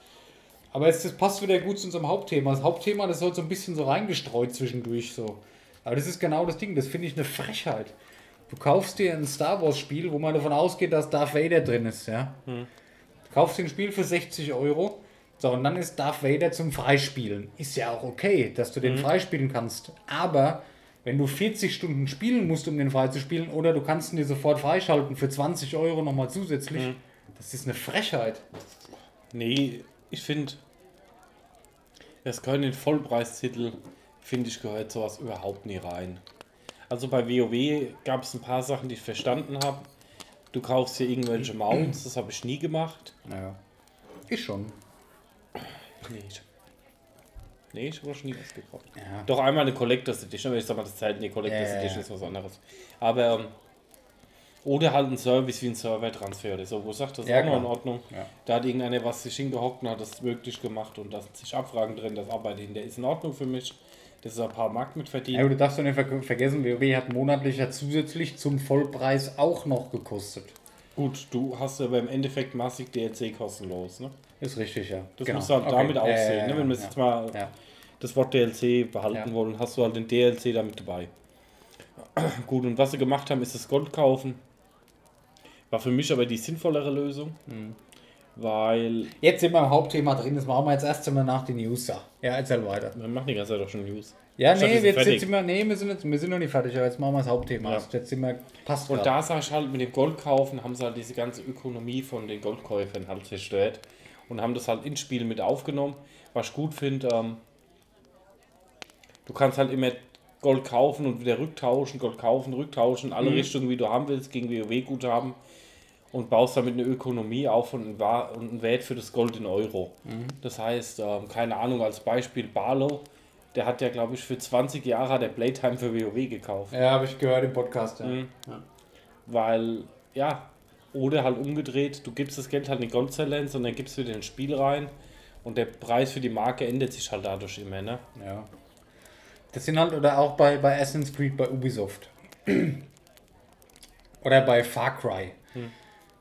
Aber es, das passt wieder gut zu unserem Hauptthema. Das Hauptthema, das wird so ein bisschen so reingestreut zwischendurch so. Aber das ist genau das Ding, das finde ich eine Frechheit. Du kaufst dir ein Star Wars Spiel, wo man davon ausgeht, dass Darth Vader drin ist, ja. Du kaufst dir ein Spiel für 60 Euro. So, und dann ist Darth Vader zum Freispielen. Ist ja auch okay, dass du den freispielen kannst. Aber wenn du 40 Stunden spielen musst, um den freizuspielen, oder du kannst ihn dir sofort freischalten für 20 Euro nochmal zusätzlich, das ist eine Frechheit. Nee, ich finde, das gehört in den Vollpreistitel, finde ich, gehört sowas überhaupt nie rein. Also bei WoW gab es ein paar Sachen, die ich verstanden habe. Du kaufst hier irgendwelche Mounts, das habe ich nie gemacht. Naja. Ich schon. Nee, ich, nee, ich habe schon nie was gekauft. Ja. Doch einmal eine Collectors Edition, aber ich sag mal, das zählt nicht. Collectors Ja, ja, Edition ja. ist was anderes. Aber, ähm, oder halt ein Service wie ein Server-Transfer oder so, wo ich sage, das ist Ja, auch noch in Ordnung. Ja. Da hat irgendeiner was sich hingehockt und hat das möglich gemacht und da sind sich Abfragen drin, das Arbeit hin. Der ist in Ordnung für mich. Das ist ein paar Mark mit Ja, verdient. aber du darfst doch nicht ver vergessen, WoW hat monatlich ja zusätzlich zum Vollpreis auch noch gekostet. Gut, du hast aber im Endeffekt massig DLC kostenlos. Ne? Ist richtig, ja. Das Genau. musst du halt Okay. damit auch Ja, ja, sehen. ja, ne? Wenn wir ja. jetzt mal Ja. das Wort DLC behalten Ja. wollen, hast du halt den DLC damit dabei. Gut, und was sie gemacht haben, ist das Gold kaufen. War für mich aber die sinnvollere Lösung, Mhm. weil Jetzt sind wir im Hauptthema drin, das machen wir jetzt erst einmal nach den News. Ja, ja erzähl weiter. wir machen die ganze Zeit doch schon News. Ja, Ich dachte, nee, wir sind jetzt, sind wir, nee, wir sind, jetzt, wir sind noch nicht fertig, aber jetzt machen wir das Hauptthema. Ja. Jetzt sind wir, passt Und grad. da sag ich halt, mit dem Gold kaufen haben sie halt diese ganze Ökonomie von den Goldkäufern halt zerstört und haben das halt ins Spiel mit aufgenommen. Was ich gut finde, ähm, du kannst halt immer Gold kaufen und wieder rücktauschen, Gold kaufen, rücktauschen, alle Richtungen, wie du haben willst, gegen WoW-Guthaben und baust damit eine Ökonomie auf und einen, Wert für das Gold in Euro. Das heißt, ähm, keine Ahnung, als Beispiel Barlow, der hat ja, glaube ich, für 20 Jahre hat er Playtime für WoW gekauft. Ja, habe ich gehört im Podcast. Ja. Mhm. Weil, ja, oder halt umgedreht, du gibst das Geld halt in Goldzellenz und dann gibst du wieder ins Spiel rein und der Preis für die Marke ändert sich halt dadurch immer, ne? Ja. Das sind halt, oder auch bei, bei Assassin's Creed bei Ubisoft. oder bei Far Cry.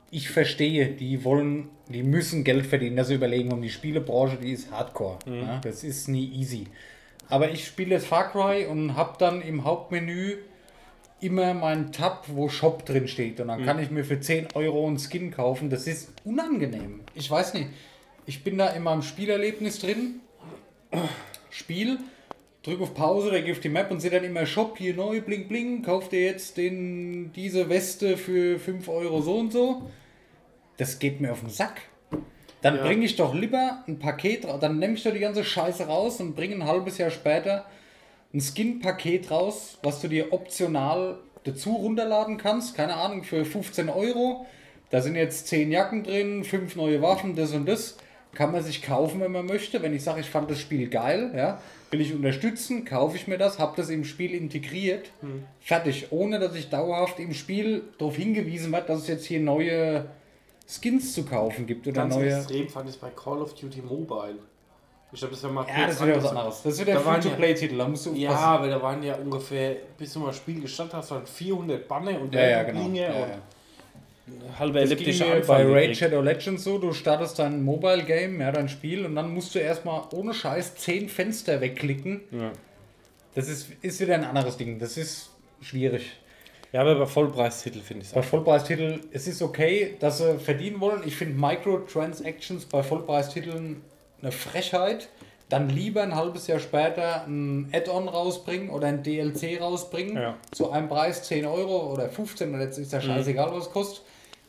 Ich verstehe, die wollen, die müssen Geld verdienen, das überlegen, um die Spielebranche, die ist hardcore. Ja, das ist nie easy. Aber ich spiele jetzt Far Cry und habe dann im Hauptmenü immer meinen Tab, wo Shop drin steht. Und dann kann ich mir für 10 Euro einen Skin kaufen. Das ist unangenehm. Ich weiß nicht. Ich bin da in meinem Spielerlebnis drin. Spiel drück auf Pause, der gibt die Map und sehe dann immer Shop, hier neu, bling bling, kauf dir jetzt den, diese Weste für 5 Euro so und so. Das geht mir auf den Sack. Dann Ja. bringe ich doch lieber ein Paket, dann nehme ich doch die ganze Scheiße raus und bringe ein halbes Jahr später ein Skin-Paket raus, was du dir optional dazu runterladen kannst. Keine Ahnung, für 15 Euro. Da sind jetzt 10 Jacken drin, 5 neue Waffen, das und das. Kann man sich kaufen, wenn man möchte. Wenn ich sage, ich fand das Spiel geil, ja, will ich unterstützen, kaufe ich mir das, habe das im Spiel integriert. Fertig. Ohne dass ich dauerhaft im Spiel darauf hingewiesen werde, dass es jetzt hier neue Skins zu kaufen gibt oder Ganz neue. extrem fand ich bei Call of Duty Mobile. Ich glaube, das wäre mal Ja, das ist wieder was anderes. Das ist wieder Da ein Free-to-Play-Titel, da musst du Ja, aufpassen. aber da waren ja ungefähr, bis du mal das Spiel gestartet hast, waren 400 Banner und Ja, ja, genau. Linie Ja, und ja. halbe Das ging elliptische bei Raid. Shadow Legends so, du startest dein Mobile Game, ja, dein Spiel und dann musst du erstmal ohne Scheiß 10 Fenster wegklicken. Ja. Das ist, ist wieder ein anderes Ding. Das ist schwierig. ja, aber bei Vollpreistitel finde ich es Bei Vollpreistitel, es ist okay, dass sie verdienen wollen. Ich finde Microtransactions bei Vollpreistiteln eine Frechheit. Dann lieber ein halbes Jahr später ein Add-on rausbringen oder ein DLC rausbringen. Ja. Zu einem Preis 10 Euro oder 15 oder jetzt ist ja scheißegal, was es kostet.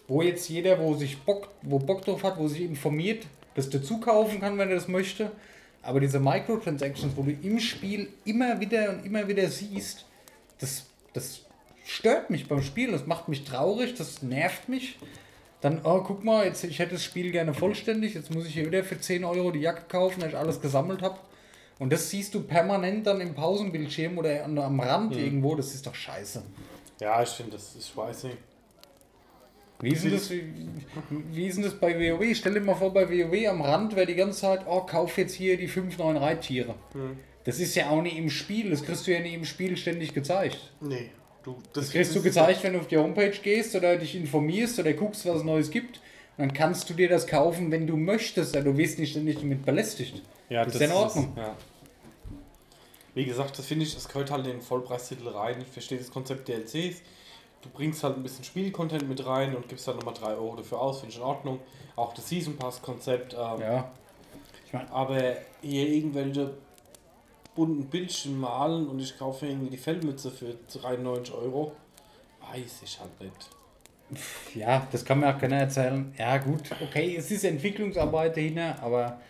Wo jetzt jeder, wo sich Bock, wo Bock drauf hat, wo sich informiert, das dazu kaufen kann, wenn er das möchte. Aber diese Microtransactions, wo du im Spiel immer wieder und immer wieder siehst, das, das stört mich beim Spiel, das macht mich traurig, das nervt mich. Dann, oh, guck mal, jetzt, ich hätte das Spiel gerne vollständig, jetzt muss ich hier wieder für 10 Euro die Jacke kaufen, weil ich alles gesammelt habe. Und das siehst du permanent dann im Pausenbildschirm oder an, am Rand irgendwo, das ist doch scheiße. Ja, ich finde das, ich weiß nicht. Wie ist, das, wie, wie ist denn das bei WoW? Stell dir mal vor, bei WoW am Rand wäre die ganze Zeit, oh, kauf jetzt hier die 5 neuen Reittiere. Das ist ja auch nicht im Spiel, das kriegst du ja nicht im Spiel ständig gezeigt. Nee, du, Das kriegst du gezeigt, wenn du auf die Homepage gehst oder dich informierst oder guckst, was es Neues gibt. Und dann kannst du dir das kaufen, wenn du möchtest, aber du wirst nicht ständig damit belästigt. Ja, das ist ja in Ordnung. ja. Wie gesagt, das finde ich, das gehört halt in den Vollpreistitel rein. Ich verstehe das Konzept DLCs. Du bringst halt ein bisschen Spielcontent mit rein und gibst dann nochmal 3 Euro dafür aus, finde ich in Ordnung. Auch das Season Pass-Konzept. Ähm, Ja. Aber hier irgendwelche bunten Bildchen malen und ich kaufe irgendwie die Fellmütze für 93 Euro, weiß ich halt nicht. Ja, das kann mir auch keiner erzählen. Ja, gut, okay, es ist Entwicklungsarbeit dahinter, aber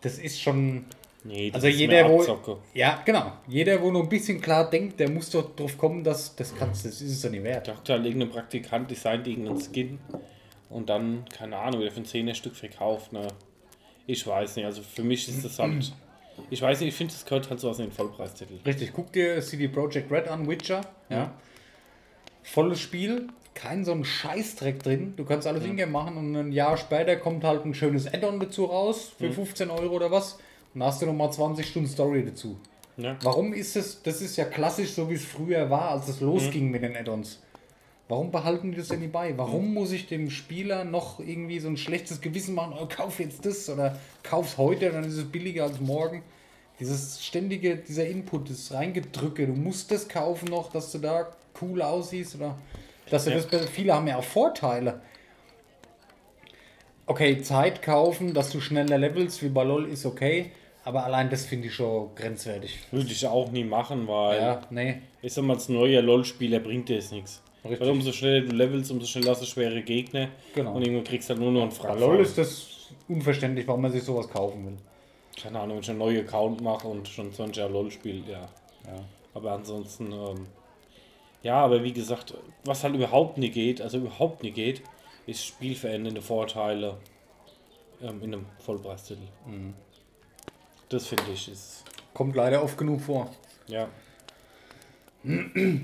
das ist schon. Nee, Also ist jeder, mehr wo. Ja, genau. Jeder, wo nur ein bisschen klar denkt, der muss doch drauf kommen, dass das kannst, das ist es doch nicht wert. Da hat halt irgendein Praktikant designt irgendeinen Skin und dann, keine Ahnung, wieder für ein 10er Stück verkauft. Ne? Ich weiß nicht, also für mich ist das halt. Ich weiß nicht, ich finde, das gehört halt so aus den Vollpreistitel. Richtig, guck dir CD Projekt Red an, Witcher. Ja. Volles Spiel, kein so ein Scheißdreck drin. Du kannst alles ingame machen und ein Jahr später kommt halt ein schönes Add-on dazu raus für 15 Euro oder was. Und dann hast du nochmal 20 Stunden Story dazu. Ja. Warum ist es, das ist ja klassisch, so wie es früher war, als es losging mit den Add-ons. Warum behalten die das denn nicht bei? Warum muss ich dem Spieler noch irgendwie so ein schlechtes Gewissen machen, oh, kauf jetzt das oder kauf's heute, dann ist es billiger als morgen? Dieses ständige, dieser Input, das Reingedrücke, du musst das kaufen noch, dass du da cool aussiehst oder dass du Ja. das, viele haben ja auch Vorteile. Okay, Zeit kaufen, dass du schneller levelst, wie bei LOL ist okay, aber allein das finde ich schon grenzwertig. Würde ich auch nie machen, weil Ja, nee. ich sag mal, als neuer LOL-Spieler bringt dir es nichts. Richtig. Weil umso schneller du levelst, umso schneller hast du schwere Gegner. Genau. Und irgendwann kriegst du halt nur noch einen Frack. LOL ist das unverständlich, warum man sich sowas kaufen will. Keine Ahnung, wenn ich einen neuen Account mache und schon 20 Jahre LOL spielt, ja. Ja. Aber ansonsten, ähm, ja, aber wie gesagt, was halt überhaupt nicht geht, also überhaupt nicht geht, ist spielverändernde Vorteile ähm, in einem Vollpreistitel. Mhm. Das finde ich ist, Kommt leider oft genug vor. ja.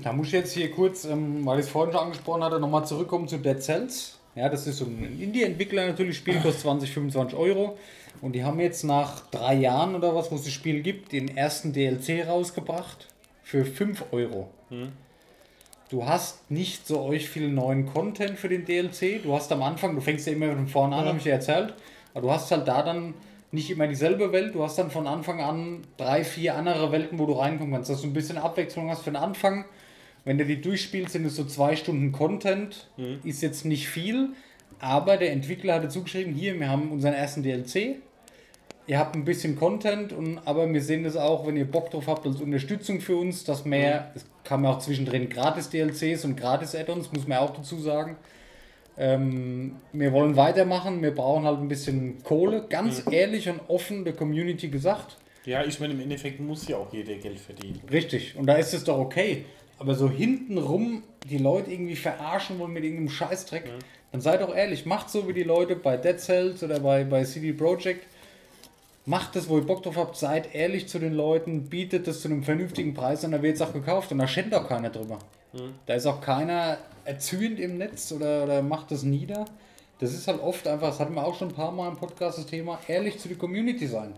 Da muss ich jetzt hier kurz, ähm, weil ich es vorhin schon angesprochen hatte, nochmal zurückkommen zu Dead Cells. Ja, das ist so ein Indie-Entwickler natürlich, Spiel kostet 20, 25 Euro. Und die haben jetzt nach drei Jahren oder was, wo es das Spiel gibt, den ersten DLC rausgebracht für 5 Euro. Du hast nicht so euch viel neuen Content für den DLC. Du hast am Anfang, du fängst ja immer von vorne an, habe ich dir erzählt. Aber du hast halt da dann nicht immer dieselbe Welt. Du hast dann von Anfang an drei, vier andere Welten, wo du reinkommen kannst. Dass du ein bisschen Abwechslung hast für den Anfang. Wenn du die durchspielst, sind es so zwei Stunden Content. Ist jetzt nicht viel. Aber der Entwickler hatte zugeschrieben, hier, wir haben unseren ersten DLC. ihr habt ein bisschen Content, und, aber wir sehen das auch, wenn ihr Bock drauf habt, als Unterstützung für uns, dass mehr, es kam ja auch zwischendrin gratis DLCs und gratis Add-ons, muss man auch dazu sagen. Ähm, wir wollen weitermachen, wir brauchen halt ein bisschen Kohle, ganz ehrlich und offen der Community gesagt. Ja, ich meine, im Endeffekt muss ja auch jeder Geld verdienen. Richtig, und da ist es doch okay. Aber so hintenrum die Leute irgendwie verarschen wollen mit irgendeinem Scheißdreck, dann seid doch ehrlich, macht so wie die Leute bei Dead Cells oder bei, bei CD Projekt. Macht das, wo ihr Bock drauf habt, seid ehrlich zu den Leuten, bietet das zu einem vernünftigen Preis und dann wird es auch gekauft und da schenkt auch keiner drüber. Da ist auch keiner erzürnt im Netz oder, oder macht das nieder. Das ist halt oft einfach, das hatten wir auch schon ein paar Mal im Podcast das Thema, ehrlich zu der Community sein.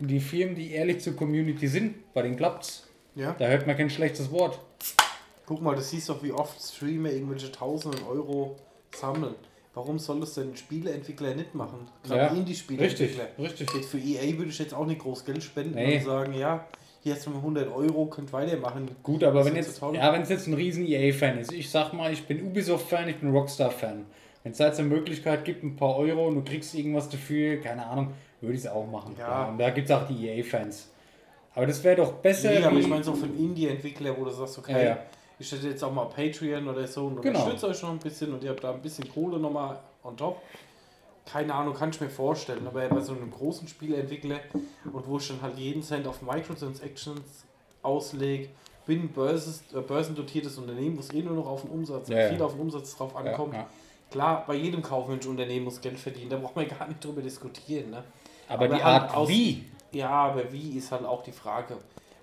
Und die Firmen, die ehrlich zur Community sind, bei denen klappt's. Ja. Da hört man kein schlechtes Wort. Guck mal, du siehst doch, wie oft Streamer irgendwelche tausenden Euro sammeln. Warum soll das denn Spieleentwickler nicht machen? Gerade Ja, Indie-Spieleentwickler. richtig, richtig. Jetzt für EA würde ich jetzt auch nicht groß Geld spenden Nee. und sagen, ja, hier hast du mal 100 Euro, könnt weitermachen. Gut, aber wenn jetzt, ja, wenn es jetzt ein riesen EA-Fan ist, ich sag mal, ich bin Ubisoft-Fan, ich bin Rockstar-Fan. Wenn es da jetzt eine Möglichkeit gibt, ein paar Euro und du kriegst irgendwas dafür, keine Ahnung, würde ich es auch machen. Ja. klar. Und da gibt es auch die EA-Fans. Aber das wäre doch besser. Nee, aber ich meine so für einen Indie-Entwickler, wo du sagst, okay, Ja, ja. ich hätte jetzt auch mal Patreon oder so und Genau. unterstütze euch noch ein bisschen und ihr habt da ein bisschen Kohle nochmal on top. Keine Ahnung, kann ich mir vorstellen, aber bei so einem großen Spieleentwickler und wo ich dann halt jeden Cent auf Microtransactions auslege, bin ein börses, äh, börsendotiertes Unternehmen, wo es eh nur noch auf den Umsatz, Ja, ja. viel auf den Umsatz drauf ja, ankommt. ja. Klar, bei jedem kaufmännischen Unternehmen muss Geld verdienen, da braucht man gar nicht drüber diskutieren. Ne? Aber, Aber die halt Art aus- wie. Ja, aber wie ist halt auch die Frage.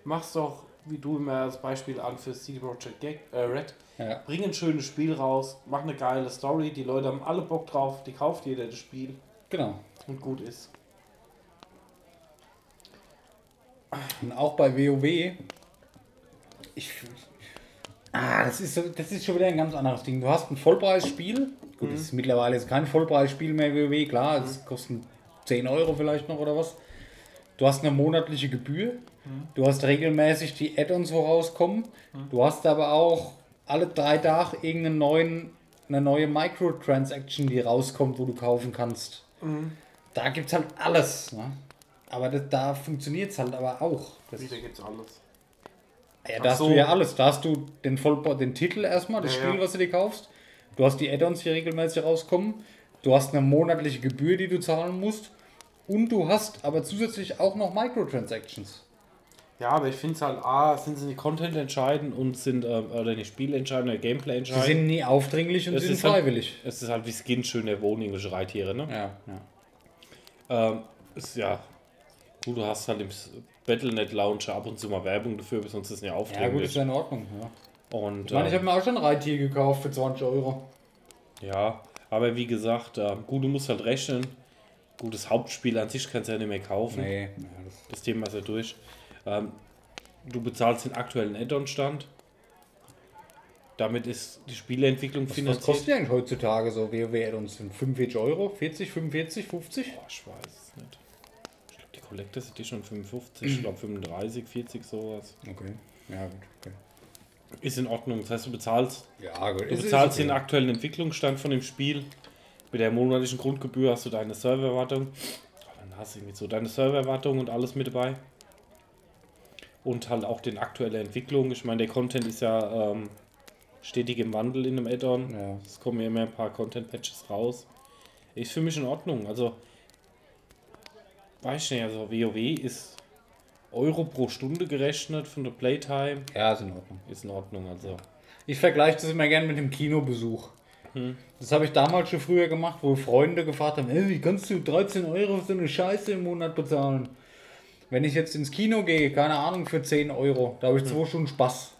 Mach's doch, wie du immer als Beispiel an für CD Projekt äh, Red. Ja. Bring ein schönes Spiel raus, mach eine geile Story, die Leute haben alle Bock drauf, die kauft jeder das Spiel Genau. und gut ist. Und auch bei WoW. Ich, ah, das ist, so, das ist schon wieder ein ganz anderes Ding. Du hast ein Vollpreisspiel. Gut, das ist mittlerweile kein Vollpreisspiel mehr WoW, klar, es kostet 10 Euro vielleicht noch oder was. Du hast eine monatliche Gebühr. Du hast regelmäßig die Add-ons, wo rauskommen. Du hast aber auch alle drei Tage irgendeinen neuen, eine neue Microtransaction, die rauskommt, wo du kaufen kannst. Da gibt es halt alles. Ne? Aber das, da funktioniert es halt aber auch. Das, Wieder gibt's alles. ja, Ach da hast so. du ja alles. Da hast du den, Vollbau, den Titel erstmal, das Ja, Spiel, ja. was du dir kaufst. Du hast die Add-ons, die regelmäßig rauskommen. Du hast eine monatliche Gebühr, die du zahlen musst. Und du hast aber zusätzlich auch noch Microtransactions. Ja, aber ich finde es halt, A, sind sie nicht Content entscheiden und sind, ähm, oder nicht Spiel entscheiden oder Gameplay Sie entscheiden. sind nie aufdringlich und Es sie sind halt- freiwillig. Es ist halt wie Skin schöne Wohnung, irgendwelche Reittiere, ne? Ja, ja. Ähm, ist ja. Gut, du hast halt im Battlenet Launcher ab und zu mal Werbung dafür, aber sonst ist es nicht ja, gut, ist aufdringlich. ja in Ordnung. Ja. und, Ich meine, ich ähm, habe mir auch schon ein Reittier gekauft für 20 Euro. Ja, aber wie gesagt, äh, gut, du musst halt rechnen. Gut, das Hauptspiel an sich kannst du ja nicht mehr kaufen. Nee, ja, das Das Thema ist ja durch. Ähm, du bezahlst den aktuellen Add-on-Stand. Damit ist die Spieleentwicklung Was, was finanziert. kostet die eigentlich heutzutage so WoW-Add-ons? Sind 45 Euro? 40, 45, 50? Boah, ich weiß es nicht. Ich glaube, die Collectors Edition 55, ich glaube 35, 40, sowas. Okay. Ja, gut. Okay. Ist in Ordnung. Das heißt, du bezahlst, Ja, gut. du bezahlst den aktuellen Entwicklungsstand von dem Spiel. Mit der monatlichen Grundgebühr hast du deine Serverwartung. Dann hast du irgendwie so deine Serverwartung und alles mit dabei. Und halt auch den aktuelle Entwicklung. Ich meine, der Content ist ja ähm, stetig im Wandel in einem Add-on. Ja. Es kommen ja immer ein paar Content-Patches raus. Ist für mich in Ordnung. Also, weiß ich nicht, also WoW ist Euro pro Stunde gerechnet von der Playtime. Ja, ist in Ordnung. Ist in Ordnung, also. Ich vergleiche das immer gerne mit dem Kinobesuch. Das habe ich damals schon früher gemacht, wo Freunde gefragt haben, hey, wie kannst du 13 Euro für so eine Scheiße im Monat bezahlen? Wenn ich jetzt ins Kino gehe, keine Ahnung, für 10 Euro, da habe ich zwei Stunden Spaß.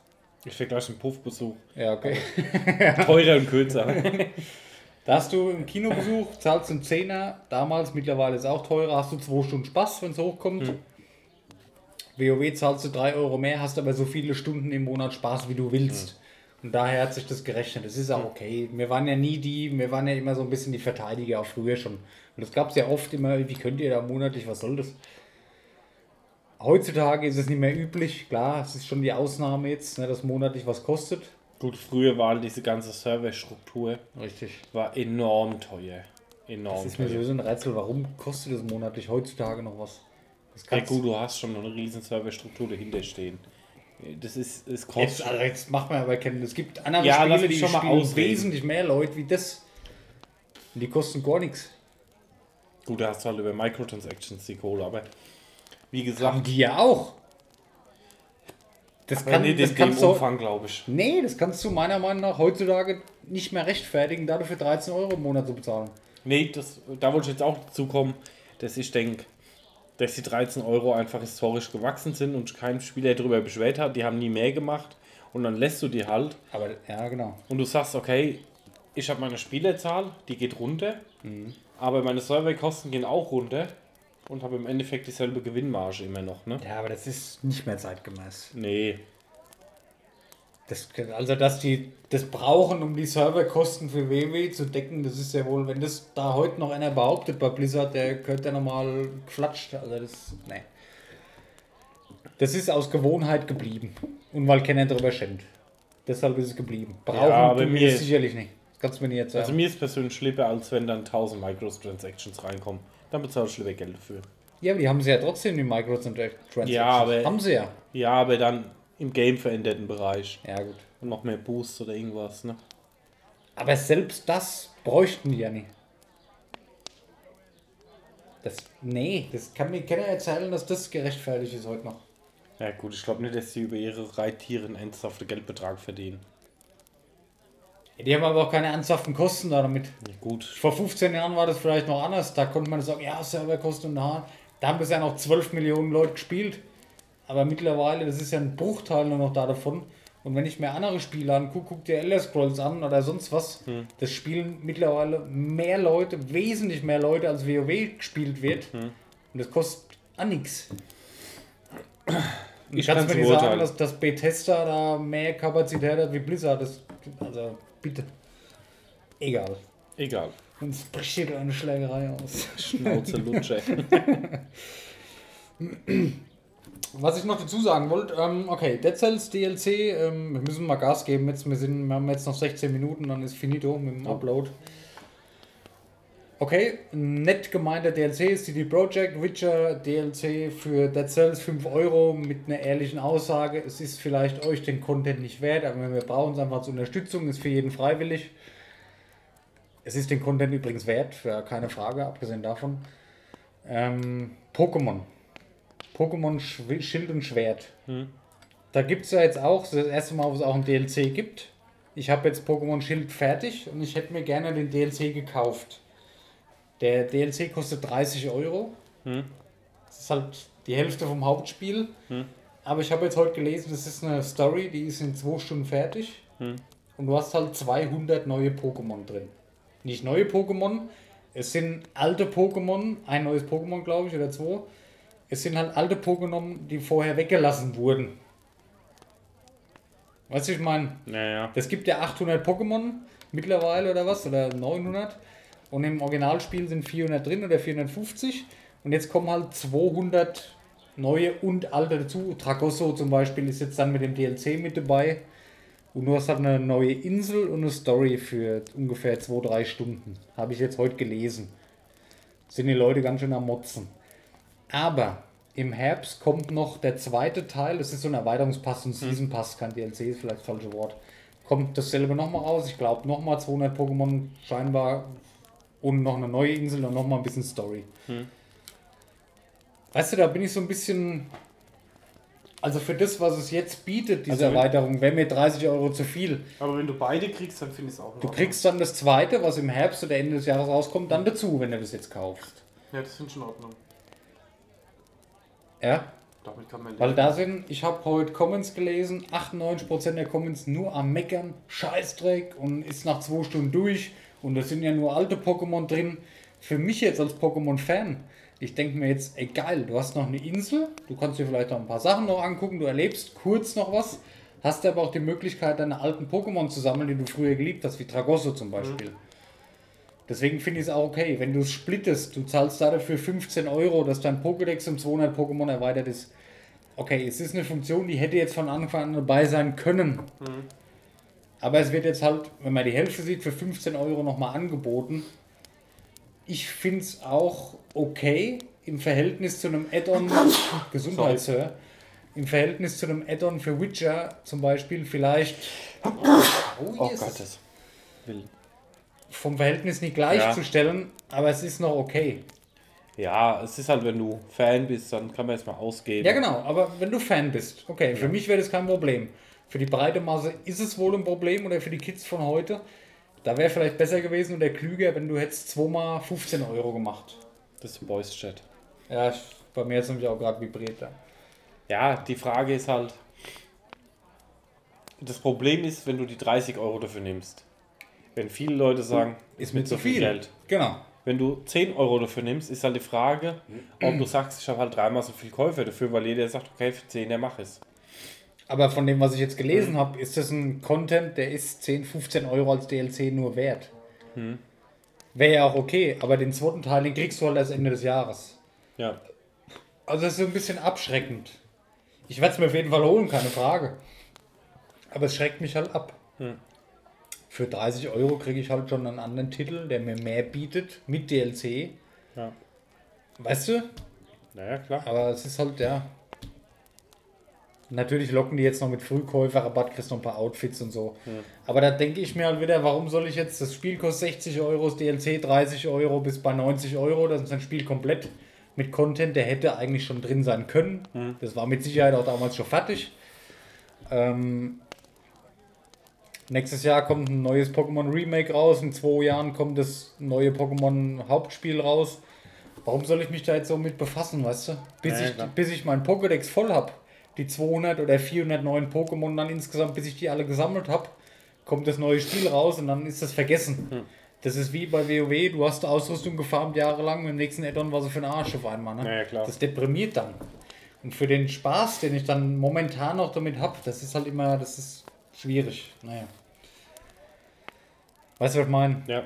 Ich vergleiche den Puffbesuch. Ja, okay. Teurer und kürzer. Da hast du im Kinobesuch, zahlst einen Zehner, damals, mittlerweile ist es auch teurer, hast du zwei Stunden Spaß, wenn es hochkommt. WoW zahlst du 3 Euro mehr, hast aber so viele Stunden im Monat Spaß, wie du willst. Und daher hat sich das gerechnet. Das ist auch okay. Wir waren ja nie die, wir waren ja immer so ein bisschen die Verteidiger, auch früher schon. Und das gab es ja oft immer, wie könnt ihr da monatlich, was soll das? Heutzutage ist es nicht mehr üblich, klar, es ist schon die Ausnahme jetzt, ne, dass monatlich was kostet. Gut, früher war diese ganze Serverstruktur Richtig. war enorm teuer. enorm. Das ist mir sowieso ein Rätsel, warum kostet das monatlich heutzutage noch was? Das Ja gut, du hast schon eine riesen Serverstruktur dahinter stehen. Das ist, es Jetzt, kostet. also jetzt macht man aber kennen. Es gibt andere Ja, Spiele, die schon mal spielen ausreden. wesentlich mehr Leute wie das. Und die kosten gar nichts. Gut, da hast du halt über Microtransactions die Kohle, aber wie Haben gesagt, die ja auch. Das, aber kann, nicht das dem kannst du. Umfang, glaube ich. Nee, das kannst du meiner Meinung nach heutzutage nicht mehr rechtfertigen, dafür für 13 Euro im Monat zu bezahlen. Nee, das, da wollte ich jetzt auch dazu kommen, dass ich denke, dass die 13 Euro einfach historisch gewachsen sind und kein Spieler darüber beschwert hat, die haben nie mehr gemacht und dann lässt du die halt Aber ja, genau. und du sagst, okay, ich habe meine Spielerzahl, die geht runter, Mhm. aber meine Serverkosten gehen auch runter und habe im Endeffekt dieselbe Gewinnmarge immer noch, ne? Ja, aber das ist nicht mehr zeitgemäß. Nee, Das, also, dass die das brauchen, um die Serverkosten für WoW zu decken, das ist ja wohl, wenn das da heute noch einer behauptet bei Blizzard, der gehört ja nochmal geflatscht. Also, das, nee. Das ist aus Gewohnheit geblieben. Und weil keiner drüber schenkt. Deshalb ist es geblieben. Brauchen aber tun wir mir- sicherlich nicht. Das kannst du mir nicht jetzt sagen. also mir ist persönlich lieber, als wenn dann 1000 Microtransactions reinkommen. Dann bezahle ich lieber Geld dafür. ja, aber die haben sie ja trotzdem, die Microtransactions. Ja, aber- Haben sie ja. Ja, aber dann im Game veränderten Bereich. Ja, gut. Und noch mehr Boosts oder irgendwas, ne? Aber selbst das bräuchten die ja nicht. Das, nee, das kann mir keiner erzählen, dass das gerechtfertigt ist heute noch. Ja gut, ich glaube nicht, dass sie über ihre Reittiere einen ernsthaften Geldbetrag verdienen. Die haben aber auch keine ernsthaften Kosten da damit. Gut. Vor 15 Jahren war das vielleicht noch anders. Da konnte man sagen, ja, Serverkosten und da. Da haben bisher noch 12 Millionen Leute gespielt. Aber mittlerweile, das ist ja ein Bruchteil nur noch da davon. Und wenn ich mir andere Spiele angucke, guck dir Elder Scrolls an oder sonst was, das spielen mittlerweile mehr Leute, wesentlich mehr Leute, als WoW gespielt wird. Und das kostet auch nichts. Ich kann mir nicht sagen, dass, dass Bethesda da mehr Kapazität hat wie Blizzard. Das, also, bitte. Egal. Egal. Uns bricht hier eine Schlägerei aus. Schnauze Lutscher. Was ich noch dazu sagen wollte, ähm, okay, Dead Cells DLC, ähm, wir müssen mal Gas geben jetzt. Wir, sind, wir haben jetzt noch 16 Minuten, dann ist finito mit dem Upload. Okay, ein nett gemeinter DLC ist CD Projekt Witcher DLC für Dead Cells 5 Euro mit einer ehrlichen Aussage. Es ist vielleicht euch den Content nicht wert, aber wir brauchen es einfach zur Unterstützung, ist für jeden freiwillig. Es ist den Content übrigens wert, keine Frage, abgesehen davon. Ähm, Pokémon. Pokémon Schild und Schwert. Da gibt es ja jetzt auch, das ist das erste Mal, wo es auch ein DLC gibt. Ich habe jetzt Pokémon Schild fertig und ich hätte mir gerne den DLC gekauft. Der DLC kostet 30 Euro. Das ist halt die Hälfte vom Hauptspiel. Aber ich habe jetzt heute gelesen, das ist eine Story, die ist in zwei Stunden fertig. Und du hast halt 200 neue Pokémon drin. Nicht neue Pokémon, es sind alte Pokémon, ein neues Pokémon glaube ich oder zwei. Es sind halt alte Pokémon, die vorher weggelassen wurden. Weißt du, ich meine, Naja. es gibt ja 800 Pokémon mittlerweile oder was, oder 900. Und im Originalspiel sind 400 drin oder 450. Und jetzt kommen halt 200 neue und alte dazu. Tragosso zum Beispiel ist jetzt dann mit dem DLC mit dabei. Und du hast halt eine neue Insel und eine Story für ungefähr 2-3 Stunden. Habe ich jetzt heute gelesen. Sind die Leute ganz schön am Motzen. Aber im Herbst kommt noch der zweite Teil. Das ist so ein Erweiterungspass, ein Season Pass, kein DLC, ist vielleicht das falsche Wort. Kommt dasselbe nochmal raus. Ich glaube, nochmal 200 Pokémon scheinbar. Und noch eine neue Insel und nochmal ein bisschen Story. Weißt du, da bin ich so ein bisschen. Also für das, was es jetzt bietet, diese Also Erweiterung, wäre mir 30 Euro zu viel. Aber wenn du beide kriegst, dann finde ich es auch Du kriegst dann das zweite, was im Herbst oder Ende des Jahres rauskommt, dann dazu, wenn du das jetzt kaufst. Ja, das finde ich in Ordnung. Ja? Damit kann man Weil da sind, ich habe heute Comments gelesen, 98% der Comments nur am Meckern, Scheißdreck und ist nach zwei Stunden durch und da sind ja nur alte Pokémon drin. Für mich jetzt als Pokémon-Fan, ich denke mir jetzt, ey geil, du hast noch eine Insel, du kannst dir vielleicht noch ein paar Sachen noch angucken, du erlebst kurz noch was, hast aber auch die Möglichkeit, deine alten Pokémon zu sammeln, die du früher geliebt hast, wie Tragosso zum Beispiel. Deswegen finde ich es auch okay, wenn du es splittest, du zahlst da dafür 15 Euro, dass dein Pokédex um 200 Pokémon erweitert ist. Okay, es ist eine Funktion, die hätte jetzt von Anfang an dabei sein können. Aber es wird jetzt halt, wenn man die Hälfte sieht, für 15 Euro nochmal angeboten. ich finde es auch okay im Verhältnis zu einem Add-on, Gesundheit, Sir, im Verhältnis zu einem Add-on für Witcher zum Beispiel vielleicht oh, Oh. Gottes Willen. vom Verhältnis nicht gleichzustellen, aber es ist noch okay. Ja, es ist halt, wenn du Fan bist, dann kann man jetzt mal ausgeben. Ja, genau, aber wenn du Fan bist, okay, für mich wäre das kein Problem. Für die breite Masse ist es wohl ein Problem oder für die Kids von heute. Da wäre vielleicht besser gewesen oder klüger, wenn du hättest zweimal 15 Euro gemacht. Das ist Voice Chat. Ja, bei mir ist nämlich auch gerade vibriert. Ja. Ja, die Frage ist halt, das Problem ist, wenn du die 30 Euro dafür nimmst. Wenn viele Leute sagen, Ist mir zu viel. Geld. Genau. Wenn du 10 Euro dafür nimmst, ist halt die Frage, ob du sagst, ich habe halt dreimal so viel Käufer dafür, weil jeder sagt, okay, für 10, der mach es. Aber von dem, was ich jetzt gelesen Hm. habe, ist das ein Content, der ist 10, 15 Euro als DLC nur wert. Hm. Wäre ja auch okay, aber den zweiten Teil, den kriegst du halt erst Ende des Jahres. Ja. Also das ist so ein bisschen abschreckend. Ich werde es mir auf jeden Fall holen, keine Frage. Aber es schreckt mich halt ab. Hm. Für 30 Euro kriege ich halt schon einen anderen Titel, der mir mehr bietet, mit DLC. Ja. Weißt du? Naja, klar. Aber es ist halt, ja. Natürlich locken die jetzt noch mit Frühkäuferrabatt, kriegst noch ein paar Outfits und so. Aber da denke ich mir halt wieder, warum soll ich jetzt, das Spiel kostet 60 Euro, das DLC 30 Euro bis bei 90 Euro, das ist ein Spiel komplett mit Content, der hätte eigentlich schon drin sein können. Das war mit Sicherheit auch damals schon fertig. Ähm, nächstes Jahr kommt ein neues Pokémon Remake raus, in zwei Jahren kommt das neue Pokémon Hauptspiel raus. Warum soll ich mich da jetzt so mit befassen, weißt du? Bis, Ja, ich, bis ich meinen Pokédex voll habe, die 200 oder 400 neuen Pokémon dann insgesamt, bis ich die alle gesammelt habe, kommt das neue Spiel raus und dann ist das vergessen. Hm. Das ist wie bei WoW, du hast Ausrüstung gefarmt jahrelang, mit dem nächsten Addon war sie für den Arsch auf einmal. Ne? Ja, ja, klar. Das deprimiert dann. Und für den Spaß, den ich dann momentan noch damit habe, das ist halt immer, das ist schwierig. Naja. Weißt du, was ich meine? Ja.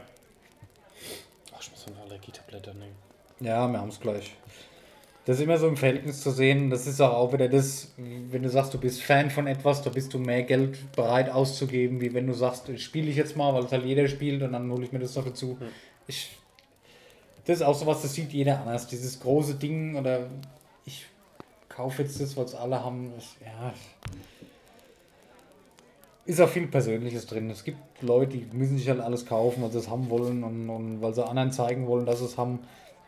Ach, ich muss so eine Allergietablette nehmen. Ja, wir haben es gleich. Das ist immer so im Verhältnis zu sehen. Das ist auch, auch wieder das, wenn du sagst, du bist Fan von etwas, da bist du mehr Geld bereit auszugeben, wie wenn du sagst, spiele ich jetzt mal, weil es halt jeder spielt und dann hole ich mir das noch dazu. Ich, das ist auch sowas, das sieht jeder anders. Dieses große Ding oder ich kaufe jetzt das, was alle haben. Das, ja. Ist auch viel Persönliches drin. Es gibt Leute, die müssen sich halt alles kaufen, weil sie es haben wollen und, und weil sie anderen zeigen wollen, dass sie es haben.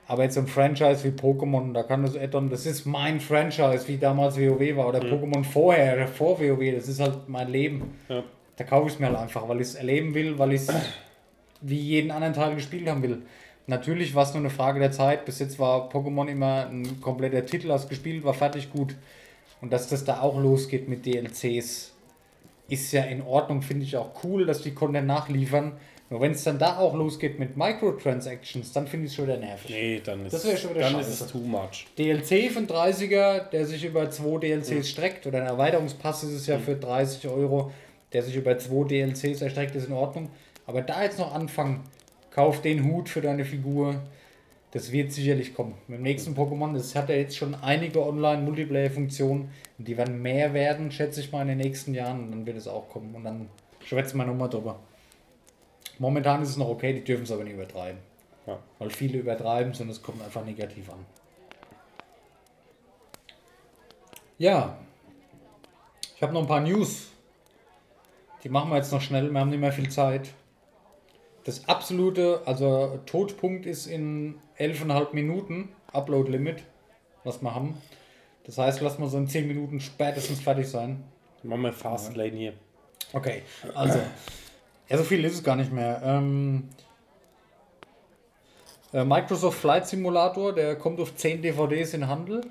Aber jetzt so ein Franchise wie Pokémon, da kann das Addon, das ist mein Franchise, wie damals WoW war, oder Pokémon vorher, vor WoW, das ist halt mein Leben. Ja. Da kaufe ich es mir halt einfach, weil ich es erleben will, weil ich es wie jeden anderen Teil gespielt haben will. Natürlich war es nur eine Frage der Zeit. Bis jetzt war Pokémon immer ein kompletter Titel, hast gespielt, war fertig gut. Und dass das da auch losgeht mit DLCs, ist ja in Ordnung, finde ich auch cool, dass die Content nachliefern. Nur wenn es dann da auch losgeht mit Microtransactions, dann finde ich es schon wieder nervig. Nee, dann ist, Das schon wieder dann ist es too much. DLC von 30er, der sich über zwei DLCs streckt, oder ein Erweiterungspass ist es ja für 30 Euro, der sich über zwei DLCs erstreckt, ist in Ordnung. Aber da jetzt noch anfangen, kauf den Hut für deine Figur, das wird sicherlich kommen. Mit dem nächsten Pokémon, das hat ja jetzt schon einige Online-Multiplayer-Funktionen, die werden mehr werden, schätze ich mal, in den nächsten Jahren, und dann wird es auch kommen. Und dann schwätzen wir nochmal drüber. Momentan ist es noch okay, die dürfen es aber nicht übertreiben. Ja. Weil viele übertreiben es und es kommt einfach negativ an. Ja. Ich habe noch ein paar News. Die machen wir jetzt noch schnell, wir haben nicht mehr viel Zeit. Das absolute, also Todpunkt ist in 11,5 Minuten Upload-Limit, was wir haben. Das heißt, lass mal so in 10 Minuten spätestens fertig sein. Machen wir Fast Lane hier. Okay, also. Ja, so viel ist es gar nicht mehr. Ähm, äh, Microsoft Flight Simulator, der kommt auf 10 DVDs in Handel.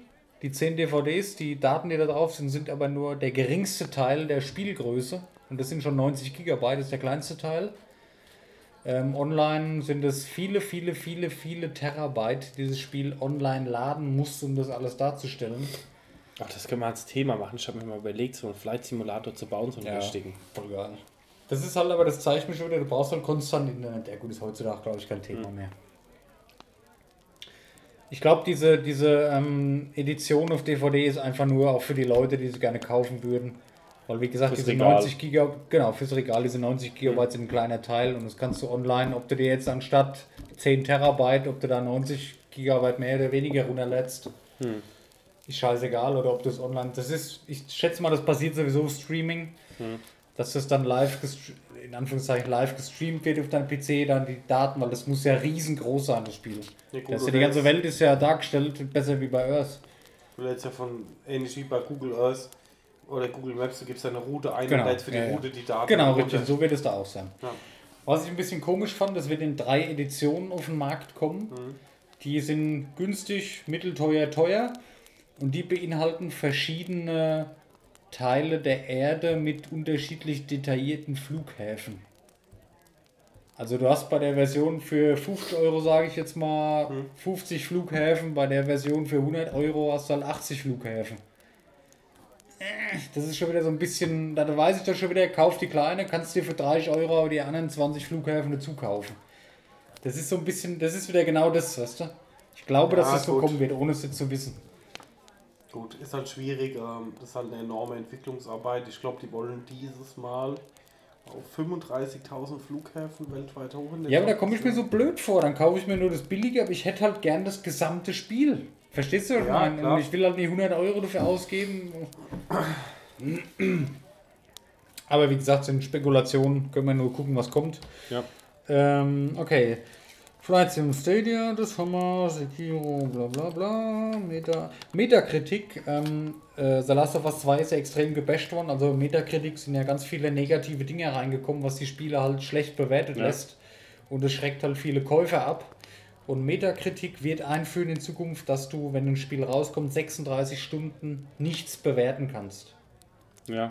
Die 10 DVDs, die Daten, die da drauf sind, sind aber nur der geringste Teil der Spielgröße. Und das sind schon 90 Gigabyte, das ist der kleinste Teil. Ähm, online sind es viele, viele, viele, viele Terabyte, dieses Spiel online laden muss, um das alles darzustellen. Ach, das können wir als Thema machen. Ich habe mir mal überlegt, so einen Flight Simulator zu bauen, so einen Ja. richtigen. Voll geil. Das ist halt aber, das mir schon wieder, du brauchst halt konstant Internet. Ja gut, ist heutzutage, glaube ich, kein Thema mehr. Ich glaube, diese, diese ähm, Edition auf DVD ist einfach nur auch für die Leute, die sie gerne kaufen würden. Weil wie gesagt, diese Regal. 90 Gigabyte, genau, fürs Regal, diese 90 Gigabyte sind ein kleiner Teil und das kannst du online, ob du dir jetzt anstatt 10 Terabyte, ob du da 90 Gigabyte mehr oder weniger runterlädst, ist scheißegal oder ob du es online, das ist, ich schätze mal, das passiert sowieso Streaming, dass das dann live, in Anführungszeichen live gestreamt wird auf deinem PC, dann die Daten, weil das muss ja riesengroß sein, das Spiel. Ja, gut, das ja die ganze Welt ist ja dargestellt, besser wie bei Earth. Du lädst ja von, ähnlich wie bei Google Earth oder Google Maps, du gibst eine Route ein Genau, und lädst für die ja, ja. Route die Daten Genau, richtig, so wird es da auch sein. Ja. Was ich ein bisschen komisch fand, es wird in drei Editionen auf den Markt kommen. Die sind günstig, mittelteuer, teuer und die beinhalten verschiedene Teile der Erde mit unterschiedlich detaillierten Flughäfen. Also du hast bei der Version für 50 Euro, sage ich jetzt mal, 50 Flughäfen, bei der Version für 100 Euro hast du halt 80 Flughäfen. Das ist schon wieder so ein bisschen, da weiß ich doch schon wieder, kauf die kleine, kannst dir für 30 Euro die anderen 20 Flughäfen dazu kaufen. Das ist so ein bisschen, das ist wieder genau das, weißt du? Ich glaube, Ja, dass das so gut. kommen wird, ohne es jetzt zu wissen. Gut, ist halt schwierig, ähm, das ist halt eine enorme Entwicklungsarbeit. Ich glaube, die wollen dieses Mal auf 35.000 Flughäfen weltweit hoch. Ja, aber da komme ich mir so blöd vor. Dann kaufe ich mir nur das Billige, aber ich hätte halt gern das gesamte Spiel. Verstehst du, was ich Ja, meine? ich will halt nicht 100 Euro dafür ausgeben. Aber wie gesagt, sind Spekulationen. Können wir nur gucken, was kommt. Ja. Ähm, okay. Flight Sim Stadia, das haben wir. Sekiro, bla bla bla. Meta, Metakritik. Ähm, äh, The Last of Us 2 ist ja extrem gebasht worden. Also Metakritik sind ja ganz viele negative Dinge reingekommen, was die Spiele halt schlecht bewertet Ja. lässt. Und es schreckt halt viele Käufer ab. Und Metakritik wird einführen in Zukunft, dass du, wenn ein Spiel rauskommt, 36 Stunden nichts bewerten kannst. Ja.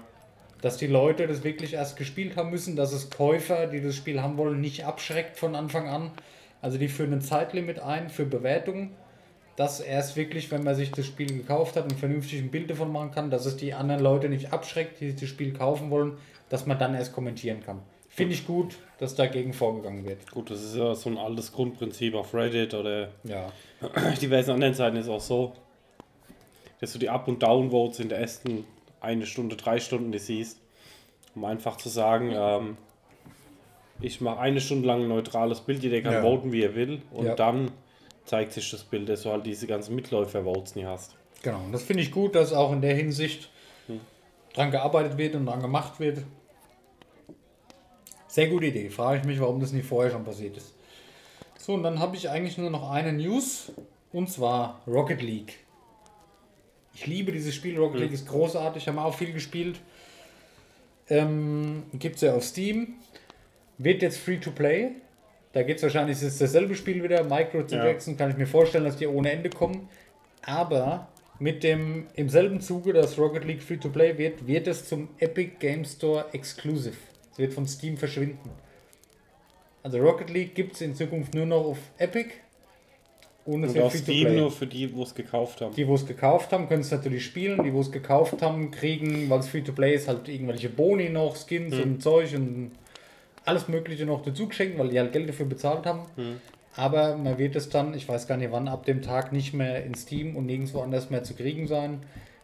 Dass die Leute das wirklich erst gespielt haben müssen, dass es Käufer, die das Spiel haben wollen, nicht abschreckt von Anfang an. Also die führen ein Zeitlimit ein für Bewertungen, dass erst wirklich, wenn man sich das Spiel gekauft hat, ein vernünftiges Bild davon machen kann, dass es die anderen Leute nicht abschreckt, die sich das Spiel kaufen wollen, dass man dann erst kommentieren kann. Finde ich gut, dass dagegen vorgegangen wird. Gut, das ist ja so ein altes Grundprinzip auf Reddit oder Ja. diversen anderen Seiten ist auch so, dass du die Up- und Downvotes in der ersten eine Stunde, drei Stunden die siehst, um einfach zu sagen, ähm, ich mache eine Stunde lang ein neutrales Bild, jeder kann Ja. voten, wie er will, und Ja. dann zeigt sich das Bild, dass du halt diese ganzen Mitläufer-Votes nie hast. Genau, und das finde ich gut, dass auch in der Hinsicht dran gearbeitet wird und dran gemacht wird. Sehr gute Idee. Frage ich mich, warum das nicht vorher schon passiert ist. So, und dann habe ich eigentlich nur noch eine News und zwar Rocket League. Ich liebe dieses Spiel. Rocket League ist großartig, haben wir auch viel gespielt. Ähm, Gibt es ja auf Steam. Wird jetzt free to play. Da geht es wahrscheinlich, es ist dasselbe Spiel wieder. Microtransactions kann ich mir vorstellen, dass die ohne Ende kommen. Aber mit dem im selben Zuge, dass Rocket League free to play wird, wird es zum Epic Game Store Exclusive. Es wird von Steam verschwinden. Also Rocket League gibt es in Zukunft nur noch auf Epic. Und es Und wird auf free to Steam play. nur für die, wo es gekauft haben. Die, wo es gekauft haben, können es natürlich spielen. Die, wo es gekauft haben, kriegen, weil es free to play ist, halt irgendwelche Boni noch, Skins und Zeug und alles Mögliche noch dazu geschenkt, weil die halt Geld dafür bezahlt haben. Aber man wird es dann, ich weiß gar nicht wann, ab dem Tag nicht mehr in Steam und nirgendwo anders mehr zu kriegen sein.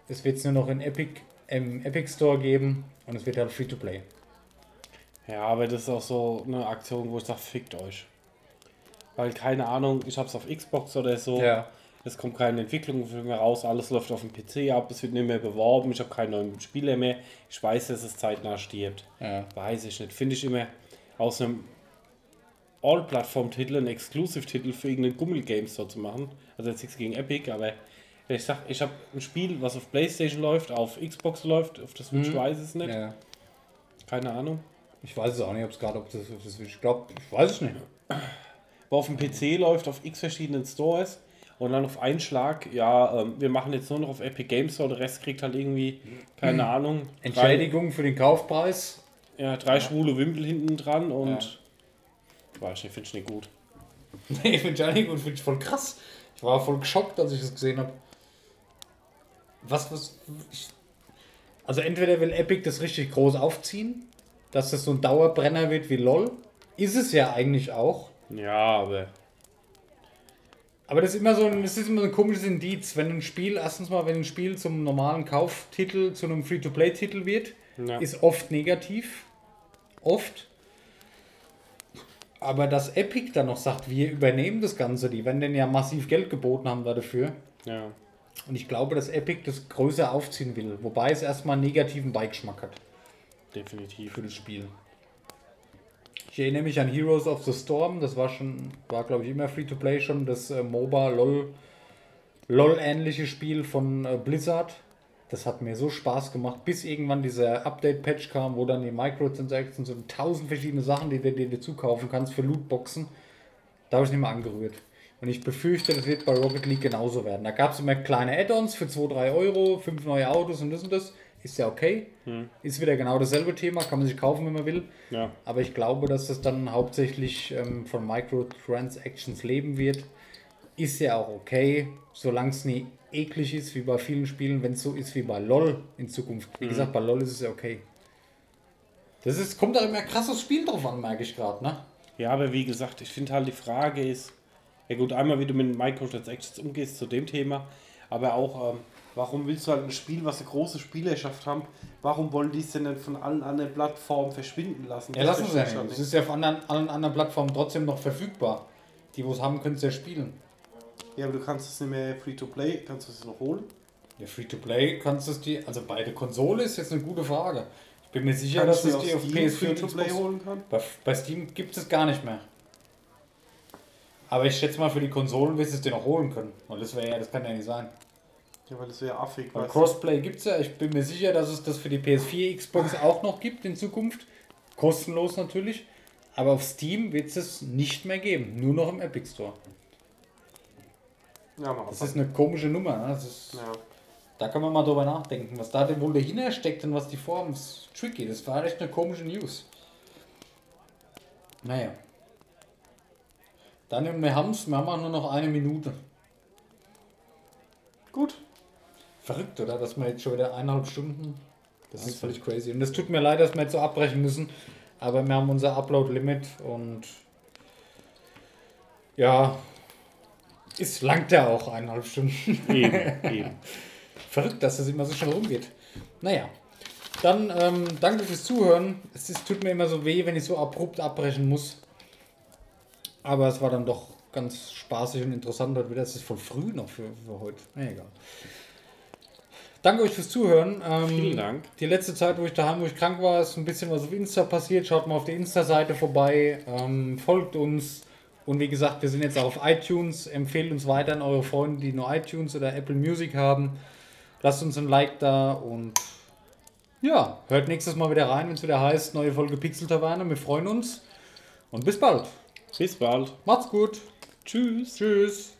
Es wird es nur noch in Epic, im Epic Store geben und es wird halt free to play. Ja, aber das ist auch so eine Aktion, wo ich sage, fickt euch. Weil, keine Ahnung, ich hab's auf Xbox oder so. Ja. Es kommt keine Entwicklung mehr raus, alles läuft auf dem PC ab, es wird nicht mehr beworben, ich habe keinen neuen Spieler mehr. Ich weiß, dass es zeitnah stirbt. Ja. Weiß ich nicht. Finde ich immer aus einem All-Plattform-Titel einen Exclusive-Titel für irgendeinen Gummel-Game Store zu machen. Also jetzt nichts gegen Epic, aber ich sag, ich habe ein Spiel, was auf Playstation läuft, auf Xbox läuft, auf der Switch weiß ich es nicht. ja. Keine Ahnung. Ich weiß es auch nicht, ob es gerade, ob das, ob das, ich glaube, ich weiß es nicht. wo auf dem PC läuft, auf x verschiedenen Stores und dann auf einen Schlag, ja, ähm, wir machen jetzt nur noch auf Epic Games Store, der Rest kriegt halt irgendwie, keine Ahnung, drei, Entschädigung für den Kaufpreis. Ja, drei schwule Wimpel hinten dran und weiß nicht, finde ich nicht gut. Nee, finde ich eigentlich gut, finde ich voll krass. Ich war voll geschockt, als ich das gesehen habe. Was, was. Ich, also, entweder will Epic das richtig groß aufziehen, dass das so ein Dauerbrenner wird wie LOL. Ist es ja eigentlich auch. Ja, aber Aber das ist immer so ein, das ist immer so ein komisches Indiz, wenn ein Spiel, erstens mal, wenn ein Spiel zum normalen Kauftitel, zu einem Free-to-Play-Titel wird, Ja. ist oft negativ. Oft. Aber dass Epic dann noch sagt, wir übernehmen das Ganze, die werden denn ja massiv Geld geboten haben da dafür. ja. Und ich glaube, dass Epic das größer aufziehen will. Wobei es erstmal einen negativen Beigeschmack hat Definitiv. für das Spiel. Ich erinnere mich an Heroes of the Storm, das war schon, war glaube ich immer Free-to-Play schon, das äh, MOBA LOL, LOL-ähnliche Spiel von äh, Blizzard. Das hat mir so Spaß gemacht, bis irgendwann dieser Update-Patch kam, wo dann die Microtransactions und tausend verschiedene Sachen, die du dir dazu kaufen kannst für Lootboxen, da habe ich nicht mehr angerührt. Und ich befürchte, das wird bei Rocket League genauso werden. Da gab es immer kleine Add-ons für 2, 3 Euro, 5 neue Autos und das und das. Ist ja okay. Ist wieder genau dasselbe Thema, kann man sich kaufen, wenn man will. Ja. Aber ich glaube, dass das dann hauptsächlich ähm, von Microtransactions leben wird. Ist ja auch okay, solange es nie eklig ist wie bei vielen Spielen, wenn es so ist wie bei LOL in Zukunft. Wie gesagt, bei LOL ist es ja okay. Das ist, kommt da immer krasses Spiel drauf an, merke ich gerade, ne? Ja, aber wie gesagt, ich finde halt die Frage ist, ja gut, einmal wie du mit Microtransactions umgehst zu dem Thema, aber auch, ähm, warum willst du halt ein Spiel, was eine große Spielerschaft haben, warum wollen die es denn nicht von allen anderen Plattformen verschwinden lassen? Ja, Das lassen sie ja nicht. Es ist ja auf anderen, allen anderen Plattformen trotzdem noch verfügbar. Die, wo es haben, können es ja spielen. Ja, aber du kannst es nicht mehr Free-to-Play, kannst du es noch holen? Ja, Free-to-Play kannst du es die, also bei der Konsole ist jetzt eine gute Frage. Ich bin mir sicher, Kannst dass du es die auf Steam PS4 und Xbox holen kann? Bei, bei Steam gibt es gar nicht mehr. Aber ich schätze mal, für die Konsolen wirst du es dir noch holen können. Und das wäre ja, das kann ja nicht sein. Ja, weil das wäre affig, Weil? Crossplay gibt es ja. Ich bin mir sicher, dass es das für die PS4, Xbox auch noch gibt in Zukunft. Kostenlos natürlich. Aber auf Steam wird es es nicht mehr geben. Nur noch im Epic Store. Ja, Das ist eine komische Nummer. Ne? Das ist, Ja. Da kann man mal drüber nachdenken, was da denn wohl dahinter steckt und was die Form ist. Tricky. Das war echt eine komische News. Naja. Dann, wir haben es, wir haben auch nur noch eine Minute. Gut. Verrückt, oder? Dass wir jetzt schon wieder eineinhalb Stunden. Das ist völlig crazy. Und es tut mir leid, dass wir jetzt so abbrechen müssen. Aber wir haben unser Upload-Limit und ja, es langt ja auch eineinhalb Stunden. Eben, eben. Verrückt, dass das immer so schnell rumgeht. Naja, dann ähm, danke fürs Zuhören. Es ist, tut mir immer so weh, wenn ich so abrupt abbrechen muss. Aber es war dann doch ganz spaßig und interessant heute wieder. Es ist voll früh noch für, für heute. Na egal. Danke euch fürs Zuhören. Ähm, Vielen Dank. Die letzte Zeit, wo ich daheim, wo ich krank war, ist ein bisschen was auf Insta passiert. Schaut mal auf der Insta-Seite vorbei. Ähm, folgt uns. Und wie gesagt, wir sind jetzt auch auf iTunes. Empfehlt uns weiter an eure Freunde, die nur iTunes oder Apple Music haben. Lasst uns ein Like da und ja, hört nächstes Mal wieder rein, wenn es wieder heißt, neue Folge Pixel Taverne. Wir freuen uns und bis bald. Bis bald. Macht's gut. Tschüss. Tschüss.